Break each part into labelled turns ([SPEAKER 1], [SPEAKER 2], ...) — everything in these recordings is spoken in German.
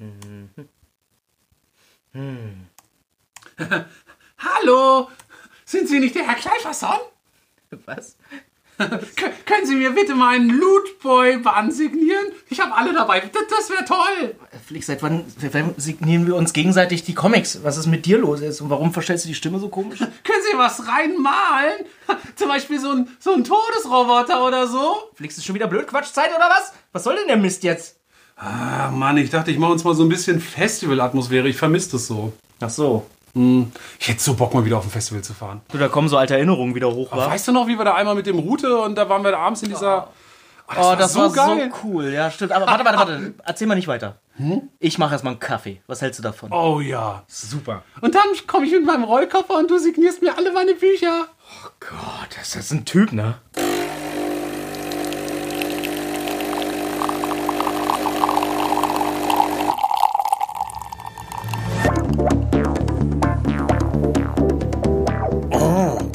[SPEAKER 1] Hallo, sind Sie nicht der Herr Kleiferson?
[SPEAKER 2] Was?
[SPEAKER 1] Können Sie mir bitte meinen Lootboy-Band signieren? Ich habe alle dabei. Das, das wäre toll.
[SPEAKER 2] Flick, seit wann, seit wann signieren wir uns gegenseitig die Comics? Was ist mit dir los jetzt? Und warum verstellst du die Stimme so komisch?
[SPEAKER 1] Können Sie was reinmalen? Zum Beispiel so ein, so ein Todesroboter oder so?
[SPEAKER 2] Flickst du schon wieder blöd Quatschzeit oder was? Was soll denn der Mist jetzt?
[SPEAKER 1] Ach Mann, ich dachte, ich mache uns mal so ein bisschen Festivalatmosphäre. Ich vermisse das so.
[SPEAKER 2] Ach so.
[SPEAKER 1] Ich hätte so Bock, mal wieder auf ein Festival zu fahren.
[SPEAKER 2] Du, da kommen so alte Erinnerungen wieder hoch, wa?
[SPEAKER 1] Weißt du noch, wie wir da einmal mit dem Route und da waren wir da abends in dieser.
[SPEAKER 2] Oh, das war, so cool. Ja, stimmt. Aber warte, warte, warte. Erzähl mal nicht weiter. Ich mache erstmal einen Kaffee. Was hältst du davon?
[SPEAKER 1] Oh ja.
[SPEAKER 2] Super.
[SPEAKER 1] Und dann komme ich mit meinem Rollkoffer und du signierst mir alle meine Bücher.
[SPEAKER 2] Gott, das ist ein Typ, ne?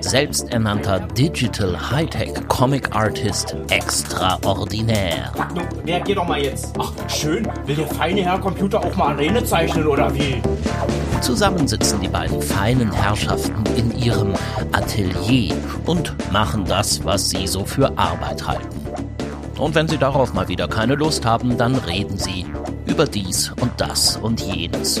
[SPEAKER 3] selbsternannter Digital Hightech Comic Artist extraordinär.
[SPEAKER 2] Nun, reagier doch mal jetzt. Ach, schön. Will der feine Herr Computer auch mal Arene zeichnen oder wie?
[SPEAKER 3] Zusammen sitzen die beiden feinen Herrschaften in ihrem Atelier und machen das, was sie so für Arbeit halten. Und wenn sie darauf mal wieder keine Lust haben, dann reden sie über dies und das und jenes.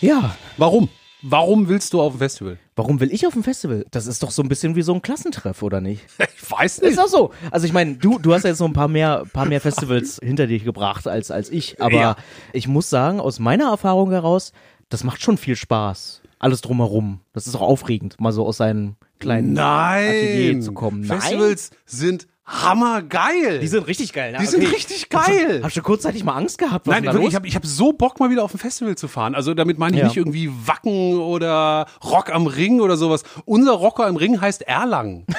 [SPEAKER 2] Ja.
[SPEAKER 1] warum? Warum willst du auf ein Festival?
[SPEAKER 2] Warum will ich auf ein Festival? Das ist doch so ein bisschen wie so ein Klassentreff, oder nicht?
[SPEAKER 1] Ich weiß
[SPEAKER 2] Ist auch so. Also ich meine, du, du hast ja jetzt noch ein paar mehr, paar mehr Festivals hinter dich gebracht als, als ich. Aber
[SPEAKER 1] Ja.
[SPEAKER 2] ich muss sagen, aus meiner Erfahrung heraus, das macht schon viel Spaß. Alles drumherum. Das ist auch aufregend, mal so aus seinem kleinen Atelier
[SPEAKER 1] Nein.
[SPEAKER 2] zu kommen.
[SPEAKER 1] Festivals sind hammergeil.
[SPEAKER 2] Die sind richtig geil. Ne?
[SPEAKER 1] Die sind richtig geil.
[SPEAKER 2] Hast du kurzzeitig mal Angst gehabt? Was
[SPEAKER 1] Nein, wirklich, ich habe ich hab so Bock, mal wieder auf ein Festival zu fahren. Also damit meine ich
[SPEAKER 2] Ja.
[SPEAKER 1] nicht irgendwie Wacken oder Rock am Ring oder sowas. Unser Rocker am Ring heißt Erlangen.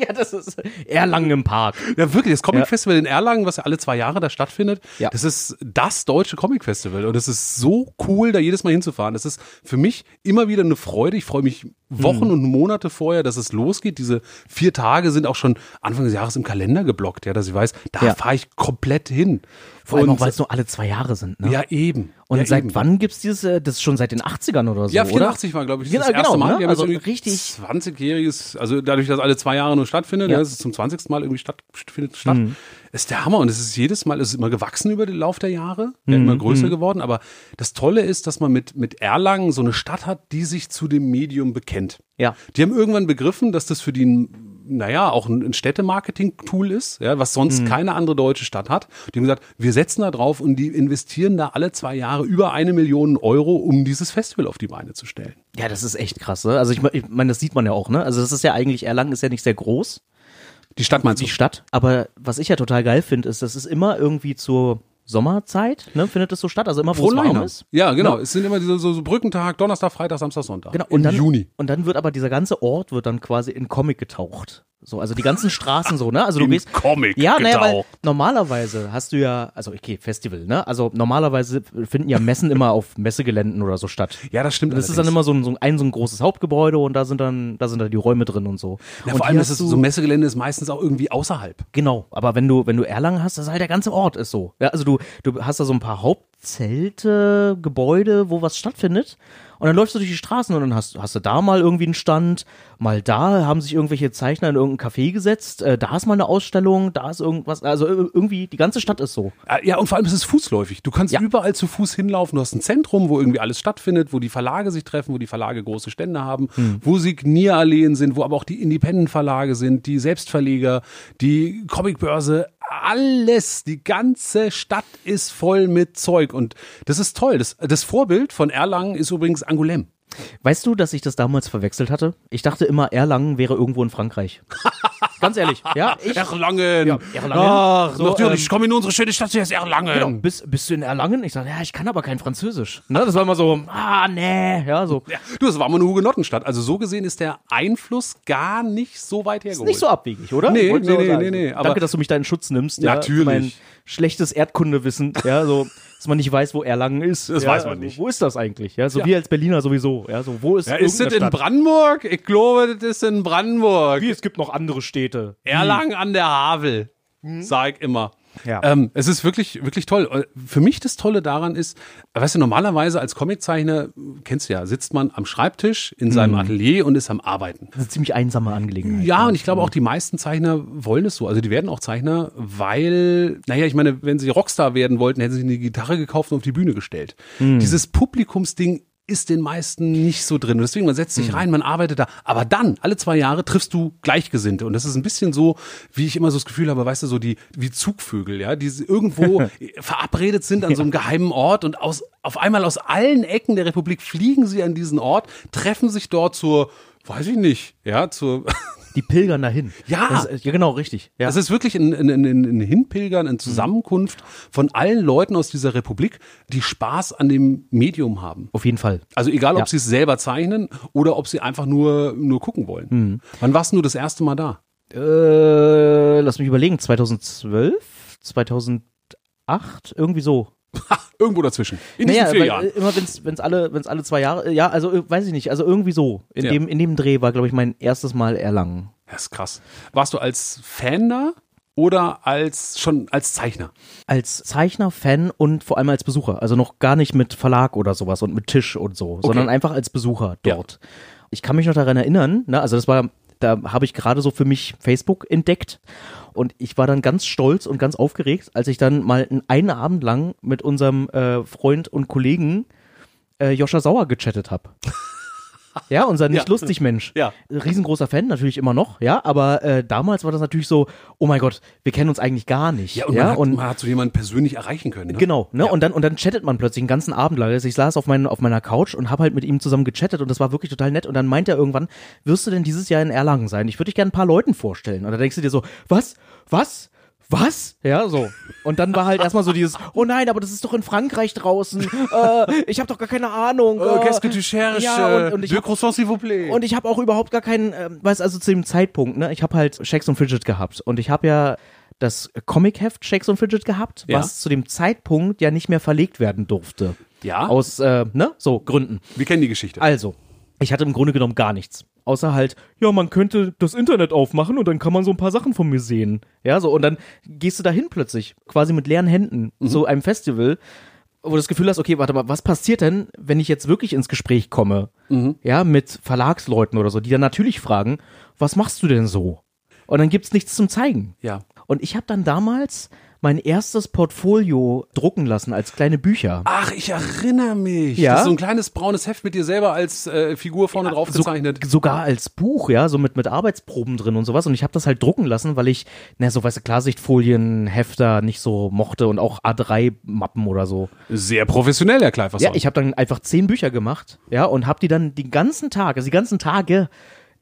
[SPEAKER 2] ja, das ist Erlangen im Park.
[SPEAKER 1] Ja, wirklich, das Comic. Festival in Erlangen, was ja alle zwei Jahre da stattfindet,
[SPEAKER 2] Ja.
[SPEAKER 1] das ist das deutsche Comic Festival. Und es ist so cool, da jedes Mal hinzufahren. Das ist für mich immer wieder eine Freude. Ich freue mich Wochen
[SPEAKER 2] Mhm.
[SPEAKER 1] und Monate vorher, dass es losgeht. Diese vier Tage sind auch schon Anfang des Jahres im Kalender geblockt, ja, dass ich weiß, da
[SPEAKER 2] Ja.
[SPEAKER 1] fahre ich komplett hin.
[SPEAKER 2] Vor allem
[SPEAKER 1] Und-
[SPEAKER 2] auch, weil es nur alle zwei Jahre sind. Ne?
[SPEAKER 1] ja, eben.
[SPEAKER 2] Und
[SPEAKER 1] ja,
[SPEAKER 2] seit
[SPEAKER 1] eben.
[SPEAKER 2] wann gibt's dieses, äh, das ist schon seit den 80ern oder so,
[SPEAKER 1] Ja,
[SPEAKER 2] oder?
[SPEAKER 1] 84 war, glaube ich, das
[SPEAKER 2] Genau,
[SPEAKER 1] erste
[SPEAKER 2] genau,
[SPEAKER 1] Mal.
[SPEAKER 2] ne?
[SPEAKER 1] Die haben
[SPEAKER 2] Also richtig-
[SPEAKER 1] 20-jähriges, also dadurch, dass alle zwei Jahre nur stattfindet,
[SPEAKER 2] Ja.
[SPEAKER 1] ja. dass es zum 20. Mal irgendwie statt, findet statt,
[SPEAKER 2] Mhm.
[SPEAKER 1] ist der Hammer. Und es ist jedes Mal, es ist immer gewachsen über den Lauf der Jahre, ja,
[SPEAKER 2] Mhm.
[SPEAKER 1] immer größer geworden. Aber das Tolle ist, dass man mit, mit Erlangen so eine Stadt hat, die sich zu dem Medium bekennt.
[SPEAKER 2] Ja.
[SPEAKER 1] Die haben irgendwann begriffen, dass das für die, ein, naja, auch ein, Städtemarketing-Tool ist, ja, was
[SPEAKER 2] Mhm.
[SPEAKER 1] sonst keine andere deutsche Stadt hat. Die haben gesagt, wir setzen da drauf und die investieren da alle zwei Jahre über eine Million Euro, um dieses Festival auf die Beine zu stellen.
[SPEAKER 2] Ja, das ist echt krass. Ne? Also ich, ich meine, das sieht man ja auch, ne? Also das ist ja eigentlich, Erlangen ist ja nicht sehr groß,
[SPEAKER 1] Die Stadt meinst du?
[SPEAKER 2] die Stadt. Aber was ich ja total geil finde, ist, das ist immer irgendwie zur Sommerzeit, ne? Findet das so statt? Also immer, wo es warm ist.
[SPEAKER 1] Ja, genau.
[SPEAKER 2] Ja.
[SPEAKER 1] Es sind immer diese so, so Brückentag, Donnerstag, Freitag, Samstag, Sonntag.
[SPEAKER 2] Genau.
[SPEAKER 1] Im
[SPEAKER 2] Und dann,
[SPEAKER 1] Juni.
[SPEAKER 2] Und dann wird aber dieser ganze Ort wird dann quasi in Comic getaucht. So, also die ganzen Straßen so, ne? Also du
[SPEAKER 1] In
[SPEAKER 2] gehst.
[SPEAKER 1] Comic
[SPEAKER 2] Ja, naja, weil
[SPEAKER 1] getaucht.
[SPEAKER 2] normalerweise hast du ja, also okay, Festival, ne? Also normalerweise finden ja Messen immer auf Messegeländen oder so statt.
[SPEAKER 1] Ja, das stimmt.
[SPEAKER 2] Das ist dann
[SPEAKER 1] allerdings.
[SPEAKER 2] immer so ein, so ein, so ein großes Hauptgebäude und da sind dann, da sind dann die Räume drin und so.
[SPEAKER 1] Ja,
[SPEAKER 2] und
[SPEAKER 1] vor allem ist es so ein Messegelände ist meistens auch irgendwie außerhalb.
[SPEAKER 2] Genau, aber wenn du, wenn du Erlangen hast, das ist halt der ganze Ort ist so. Ja, also du, du hast da so ein paar Hauptzelte, Gebäude, wo was stattfindet. Und dann läufst du durch die Straßen und dann hast, hast du da mal irgendwie einen Stand, mal da haben sich irgendwelche Zeichner in irgendein Café gesetzt, äh, da ist mal eine Ausstellung, da ist irgendwas, also ir- irgendwie, die ganze Stadt ist so.
[SPEAKER 1] Äh, Ja, und vor allem ist es fußläufig. Du kannst
[SPEAKER 2] Ja.
[SPEAKER 1] überall zu Fuß hinlaufen. Du hast ein Zentrum, wo irgendwie alles stattfindet, wo die Verlage sich treffen, wo die Verlage große Stände haben,
[SPEAKER 2] Hm.
[SPEAKER 1] wo Signieralleen sind, wo aber auch die Independent-Verlage sind, die Selbstverleger, die Comicbörse. Alles, die ganze Stadt ist voll mit Zeug und das ist toll. Das, das Vorbild von Erlangen ist übrigens Angoulême.
[SPEAKER 2] Weißt du, dass ich das damals verwechselt hatte? Ich dachte immer, Erlangen wäre irgendwo in Frankreich. Ganz ehrlich, ja, ich.
[SPEAKER 1] Erlangen.
[SPEAKER 2] Ja, Erlangen.
[SPEAKER 1] Ach,
[SPEAKER 2] So,
[SPEAKER 1] natürlich,
[SPEAKER 2] ähm,
[SPEAKER 1] ich komme in unsere schöne Stadt, hier ist Erlangen.
[SPEAKER 2] Genau, bist, bist du in Erlangen? Ich sage, ja, ich kann aber kein Französisch. Ne? Das war immer so, ah, nee, ja, so.
[SPEAKER 1] Ja, du, das war mal eine Hugenottenstadt. Also so gesehen ist der Einfluss gar nicht so weit hergeholt.
[SPEAKER 2] Nicht so abwegig, oder?
[SPEAKER 1] Nee,
[SPEAKER 2] Wollte ich
[SPEAKER 1] nee, nee, nee, nee, aber-
[SPEAKER 2] Danke, dass du mich da in Schutz nimmst. Ja,
[SPEAKER 1] Natürlich.
[SPEAKER 2] Mein schlechtes Erdkundewissen, ja, so, dass man nicht weiß, wo Erlangen ist.
[SPEAKER 1] Das
[SPEAKER 2] ja,
[SPEAKER 1] weiß man
[SPEAKER 2] also,
[SPEAKER 1] nicht.
[SPEAKER 2] Wo ist das eigentlich? Ja, so
[SPEAKER 1] Ja.
[SPEAKER 2] wir als Berliner sowieso. Ja, so, wo ist
[SPEAKER 1] Ja, ist das in? Brandenburg? Ich glaube, das ist in Brandenburg.
[SPEAKER 2] Wie, es gibt noch andere Städte.
[SPEAKER 1] Erlangen an der Havel, sag ich immer.
[SPEAKER 2] Ja.
[SPEAKER 1] Ähm, es ist wirklich, wirklich toll. Für mich das Tolle daran ist, weißt du, normalerweise als Comiczeichner, kennst du ja, sitzt man am Schreibtisch in seinem Atelier und ist am Arbeiten.
[SPEAKER 2] Das ist eine ziemlich einsame Angelegenheit.
[SPEAKER 1] Ja, und ich glaube auch die meisten Zeichner wollen es so. Also die werden auch Zeichner, weil, naja, ich meine, wenn sie Rockstar werden wollten, hätten sie eine Gitarre gekauft und auf die Bühne gestellt. Dieses Publikumsding ist den meisten nicht so drin. Und deswegen, man setzt sich rein, man arbeitet da. Aber dann, alle zwei Jahre, triffst du Gleichgesinnte. Und das ist ein bisschen so, wie ich immer so das Gefühl habe, weißt du, so die, wie Zugvögel, ja, die irgendwo verabredet sind an so einem geheimen Ort und aus, auf einmal aus allen Ecken der Republik fliegen sie an diesen Ort, treffen sich dort zur, weiß ich nicht, ja, zur,
[SPEAKER 2] Die pilgern dahin.
[SPEAKER 1] Ja.
[SPEAKER 2] Ist, ja, genau, richtig. Ja.
[SPEAKER 1] Es ist wirklich ein, ein, ein, ein Hinpilgern, eine Zusammenkunft von allen Leuten aus dieser Republik, die Spaß an dem Medium haben.
[SPEAKER 2] Auf jeden Fall.
[SPEAKER 1] Also egal, ob
[SPEAKER 2] Ja.
[SPEAKER 1] sie es selber zeichnen oder ob sie einfach nur, nur gucken wollen. Wann warst du das erste Mal da?
[SPEAKER 2] Äh, lass mich überlegen, 2012, 2008, irgendwie so.
[SPEAKER 1] Irgendwo dazwischen. In
[SPEAKER 2] Naja,
[SPEAKER 1] diesen vier Jahren.
[SPEAKER 2] äh, immer wenn's, wenn's alle, wenn's alle zwei Jahre, äh, ja, also äh, weiß ich nicht, also irgendwie so. In
[SPEAKER 1] Ja.
[SPEAKER 2] dem, in dem Dreh war, glaube ich, mein erstes Mal Erlangen.
[SPEAKER 1] Das ist krass. Warst du als Fan da oder als schon als Zeichner?
[SPEAKER 2] Als Zeichner, Fan und vor allem als Besucher. Also noch gar nicht mit Verlag oder sowas und mit Tisch und so, sondern einfach als Besucher
[SPEAKER 1] Ja.
[SPEAKER 2] dort. Ich kann mich noch daran erinnern, ne, also das war, da habe ich gerade so für mich Facebook entdeckt und ich war dann ganz stolz und ganz aufgeregt, als ich dann mal einen Abend lang mit unserem äh, Freund und Kollegen äh, Joscha Sauer gechattet habe. Ja, unser nicht
[SPEAKER 1] Ja.
[SPEAKER 2] lustig Mensch.
[SPEAKER 1] Ja.
[SPEAKER 2] Riesengroßer Fan, natürlich immer noch, ja, aber äh, damals war das natürlich so, oh mein Gott, wir kennen uns eigentlich gar nicht.
[SPEAKER 1] Ja, und, man, hat, man hat so jemanden persönlich erreichen können. Ne?
[SPEAKER 2] Genau, ne? Und dann und dann chattet man plötzlich einen ganzen Abend lang. Also ich saß auf, mein, auf meiner Couch und habe halt mit ihm zusammen gechattet und das war wirklich total nett. Und dann meint er irgendwann, wirst du denn dieses Jahr in Erlangen sein? Ich würde dich gerne ein paar Leuten vorstellen. Und da denkst du dir so, was? Was? Was? Ja, so. Und dann war halt erstmal so dieses, oh nein, aber das ist doch in Frankreich draußen. Äh, ich habe doch gar keine Ahnung.
[SPEAKER 1] Äh,
[SPEAKER 2] äh,
[SPEAKER 1] Qu'est-ce que tu cherches?
[SPEAKER 2] Ja, und, und ich
[SPEAKER 1] croissants, s'il vous plaît.
[SPEAKER 2] und ich habe auch überhaupt gar keinen, ähm, weiß also zu dem Zeitpunkt, ne, ich habe halt Shakes und Fidget gehabt und ich habe ja das Comic-Heft Shakes und Fidget gehabt,
[SPEAKER 1] Ja.
[SPEAKER 2] was zu dem Zeitpunkt ja nicht mehr verlegt werden durfte.
[SPEAKER 1] Ja.
[SPEAKER 2] Aus, äh, ne, so Gründen.
[SPEAKER 1] Wir kennen die Geschichte.
[SPEAKER 2] Also, ich hatte im Grunde genommen gar nichts. Außer halt, ja, man könnte das Internet aufmachen und dann kann man so ein paar Sachen von mir sehen. Ja, so, und dann gehst du dahin plötzlich, quasi mit leeren Händen, zu einem Festival, wo du das Gefühl hast, okay, warte mal, was passiert denn, wenn ich jetzt wirklich ins Gespräch komme? Ja, mit Verlagsleuten oder so, die dann natürlich fragen, was machst du denn so? Und dann gibt's nichts zum Zeigen.
[SPEAKER 1] Ja.
[SPEAKER 2] Und ich habe dann damals mein erstes Portfolio drucken lassen als kleine Bücher.
[SPEAKER 1] Ach, ich erinnere mich.
[SPEAKER 2] Ja.
[SPEAKER 1] Das ist so ein kleines braunes Heft mit dir selber als äh, Figur vorne drauf
[SPEAKER 2] so,
[SPEAKER 1] gezeichnet.
[SPEAKER 2] sogar als Buch, ja, so mit, mit Arbeitsproben drin und sowas. Und ich habe das halt drucken lassen, weil ich, na, so weißt du, Klarsichtfolien, Hefter nicht so mochte und auch A3-Mappen oder so.
[SPEAKER 1] Sehr professionell, Herr Kleiferson.
[SPEAKER 2] Ja, ich habe dann einfach zehn Bücher gemacht, ja, und habe die dann den ganzen Tag, also die ganzen Tage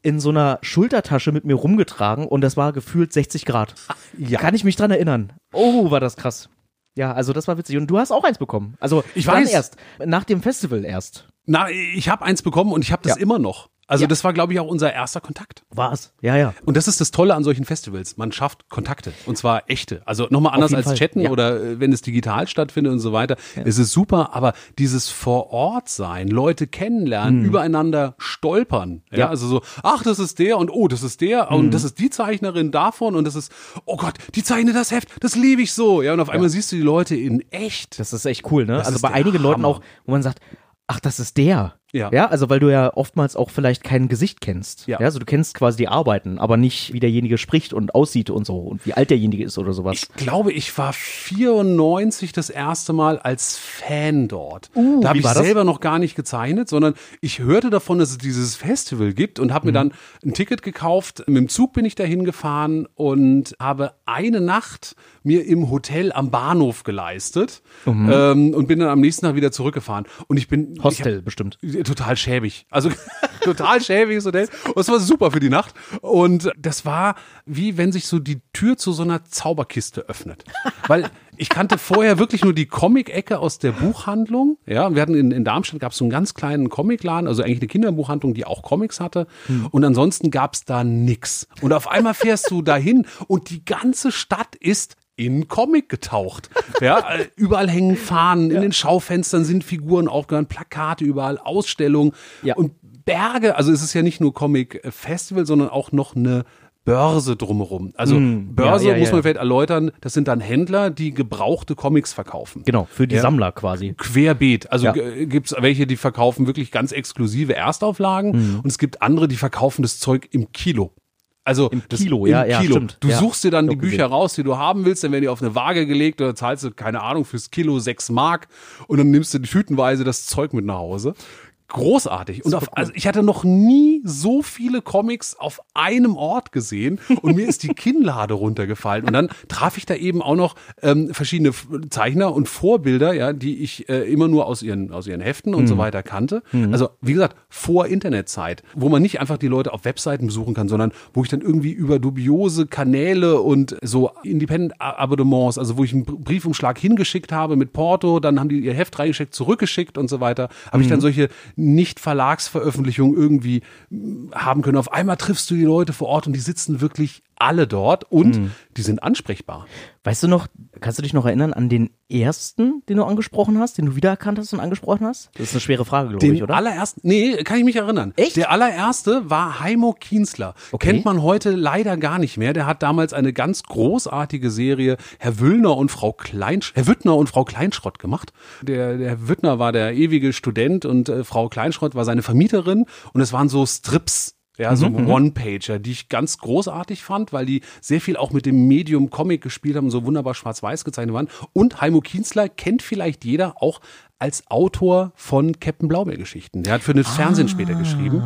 [SPEAKER 2] in so einer Schultertasche mit mir rumgetragen und das war gefühlt 60 Grad.
[SPEAKER 1] Ja.
[SPEAKER 2] Kann ich mich dran erinnern. Oh, war das krass. Ja, also das war witzig. Und du hast auch eins bekommen. Also
[SPEAKER 1] Ich weiß.
[SPEAKER 2] erst, nach dem Festival erst.
[SPEAKER 1] Na, ich habe eins bekommen und ich habe das
[SPEAKER 2] Ja.
[SPEAKER 1] immer noch. Also
[SPEAKER 2] Ja.
[SPEAKER 1] das war, glaube ich, auch unser erster Kontakt.
[SPEAKER 2] War es. Ja, ja.
[SPEAKER 1] Und das ist das Tolle an solchen Festivals. Man schafft Kontakte. Und zwar echte. Also nochmal anders als
[SPEAKER 2] Fall.
[SPEAKER 1] chatten
[SPEAKER 2] Ja.
[SPEAKER 1] oder äh, wenn es digital stattfindet und so weiter. Es ist super, aber dieses vor Ort sein, Leute kennenlernen, übereinander stolpern. Ja,
[SPEAKER 2] Mhm. Ja.
[SPEAKER 1] also so, ach, das ist der und oh, das ist der
[SPEAKER 2] Mhm.
[SPEAKER 1] und das ist die Zeichnerin davon und das ist, oh Gott, die zeichnet das Heft, das liebe ich so. Ja, und auf einmal siehst du die Leute in echt.
[SPEAKER 2] Das ist echt cool, ne?
[SPEAKER 1] Das
[SPEAKER 2] also bei einigen Leuten
[SPEAKER 1] Hammer.
[SPEAKER 2] auch, wo man sagt, ach, das ist der.
[SPEAKER 1] Ja.
[SPEAKER 2] Ja, also weil du ja oftmals auch vielleicht kein Gesicht kennst.
[SPEAKER 1] Ja.
[SPEAKER 2] Also du kennst quasi die Arbeiten, aber nicht, wie derjenige spricht und aussieht und so und wie alt derjenige ist oder sowas.
[SPEAKER 1] Ich glaube, ich war 94 das erste Mal als Fan dort.
[SPEAKER 2] Uh,
[SPEAKER 1] da habe ich
[SPEAKER 2] war das?
[SPEAKER 1] selber noch gar nicht gezeichnet, sondern ich hörte davon, dass es dieses Festival gibt und habe
[SPEAKER 2] Mhm.
[SPEAKER 1] mir dann ein Ticket gekauft. Mit dem Zug bin ich dahin gefahren und habe eine Nacht mir im Hotel am Bahnhof geleistet ähm, und bin dann am nächsten Tag wieder zurückgefahren. Und ich bin ich hab-
[SPEAKER 2] Hostel bestimmt.
[SPEAKER 1] Total schäbig. Also total schäbiges Hotel. Und es war super für die Nacht. Und das war wie wenn sich so die Tür zu so einer Zauberkiste öffnet. Weil ich kannte vorher wirklich nur die Comic-Ecke aus der Buchhandlung. Ja, wir hatten in, in Darmstadt gab es so einen ganz kleinen Comicladen, also eigentlich eine Kinderbuchhandlung, die auch Comics hatte. Und ansonsten gab es da nix. Und auf einmal fährst du dahin und die ganze Stadt ist in Comic getaucht. Ja, überall hängen Fahnen, in den Schaufenstern sind Figuren aufgehört, Plakate überall, Ausstellungen
[SPEAKER 2] Ja.
[SPEAKER 1] und Berge. Also es ist ja nicht nur Comic Festival, sondern auch noch eine Börse drumherum. Also Börse
[SPEAKER 2] ja, ja,
[SPEAKER 1] muss man
[SPEAKER 2] ja.
[SPEAKER 1] vielleicht erläutern, das sind dann Händler, die gebrauchte Comics verkaufen.
[SPEAKER 2] Genau, für die
[SPEAKER 1] Ja.
[SPEAKER 2] Sammler quasi.
[SPEAKER 1] Querbeet. Also
[SPEAKER 2] Ja.
[SPEAKER 1] g- gibt's welche, die verkaufen wirklich ganz exklusive Erstauflagen
[SPEAKER 2] Mhm.
[SPEAKER 1] und es gibt andere, die verkaufen das Zeug im Kilo. Also
[SPEAKER 2] Im
[SPEAKER 1] das-
[SPEAKER 2] Kilo,
[SPEAKER 1] im
[SPEAKER 2] ja, ja,
[SPEAKER 1] Kilo.
[SPEAKER 2] stimmt.
[SPEAKER 1] Du
[SPEAKER 2] Ja.
[SPEAKER 1] suchst dir dann die Bücher
[SPEAKER 2] gesehen.
[SPEAKER 1] raus, die du haben willst, dann werden die auf eine Waage gelegt oder zahlst du, keine Ahnung, fürs Kilo sechs Mark und dann nimmst du tütenweise das Zeug mit nach Hause. Großartig. Und auf, also ich hatte noch nie so viele Comics auf einem Ort gesehen und mir ist die Kinnlade runtergefallen. Und dann traf ich da eben auch noch ähm, verschiedene Zeichner und Vorbilder, ja, die ich äh, immer nur aus ihren, aus ihren Heften und so weiter kannte. Also, wie gesagt, vor Internetzeit, wo man nicht einfach die Leute auf Webseiten besuchen kann, sondern wo ich dann irgendwie über dubiose Kanäle und so Independent-Abonnements, also wo ich einen Br- Briefumschlag hingeschickt habe mit Porto, dann haben die ihr Heft reingeschickt, zurückgeschickt und so weiter, habe ich dann solche Nicht-Verlagsveröffentlichungen irgendwie mm, haben können. Auf einmal triffst du die Leute vor Ort und die sitzen wirklich alle dort und die sind ansprechbar.
[SPEAKER 2] Weißt du noch, kannst du dich noch erinnern an den ersten, den du angesprochen hast, den du wiedererkannt hast und angesprochen hast? Das ist eine schwere Frage, glaube
[SPEAKER 1] Den
[SPEAKER 2] ich, oder?
[SPEAKER 1] allerersten, nee, kann ich mich erinnern.
[SPEAKER 2] Echt?
[SPEAKER 1] Der allererste war Heimo Kienzler.
[SPEAKER 2] Okay.
[SPEAKER 1] Kennt man heute leider gar nicht mehr. Der hat damals eine ganz großartige Serie Herr Wüllner und Frau Kleinsch Herr Wüttner und Frau Kleinschrott gemacht. Der, der Herr Wüttner war der ewige Student und äh, Frau Kleinschrott war seine Vermieterin und es waren so Strips. Ja, so One-Pager, die ich ganz großartig fand, weil die sehr viel auch mit dem Medium Comic gespielt haben, so wunderbar schwarz-weiß gezeichnet waren. Und Heimo Kienzler kennt vielleicht jeder auch als Autor von Captain Blaubeer-Geschichten. Der hat für das Fernsehen später geschrieben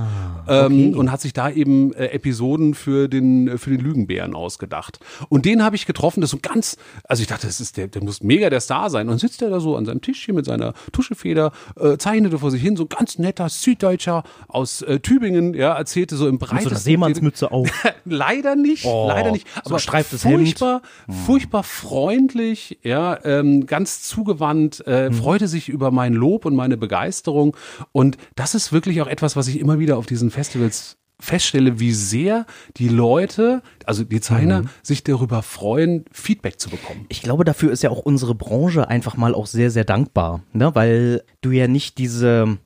[SPEAKER 1] ähm, und hat sich da eben äh, Episoden für den äh, für den Lügenbären ausgedacht. Und den habe ich getroffen. Das ist so ganz, also ich dachte, das ist der, der muss mega der Star sein. Und sitzt er da so an seinem Tischchen mit seiner Tuschefeder, äh, zeichnete vor sich hin, so ganz netter Süddeutscher aus äh, Tübingen, ja, erzählte so im
[SPEAKER 2] Mit so
[SPEAKER 1] breitesten
[SPEAKER 2] Seemannsmütze auf.
[SPEAKER 1] leider nicht,
[SPEAKER 2] Oh,
[SPEAKER 1] leider nicht.
[SPEAKER 2] so
[SPEAKER 1] Aber
[SPEAKER 2] Hemd.
[SPEAKER 1] furchtbar, furchtbar freundlich, ja, ähm, ganz zugewandt, äh,
[SPEAKER 2] Mhm.
[SPEAKER 1] freute sich über mein Lob und meine Begeisterung. Und das ist wirklich auch etwas, was ich immer wieder auf diesen Festivals feststelle, wie sehr die Leute, also die Zeichner,
[SPEAKER 2] Mhm.
[SPEAKER 1] sich darüber freuen, Feedback zu bekommen.
[SPEAKER 2] Ich glaube, dafür ist ja auch unsere Branche einfach mal auch sehr, sehr dankbar, ne? weil du ja nicht diese,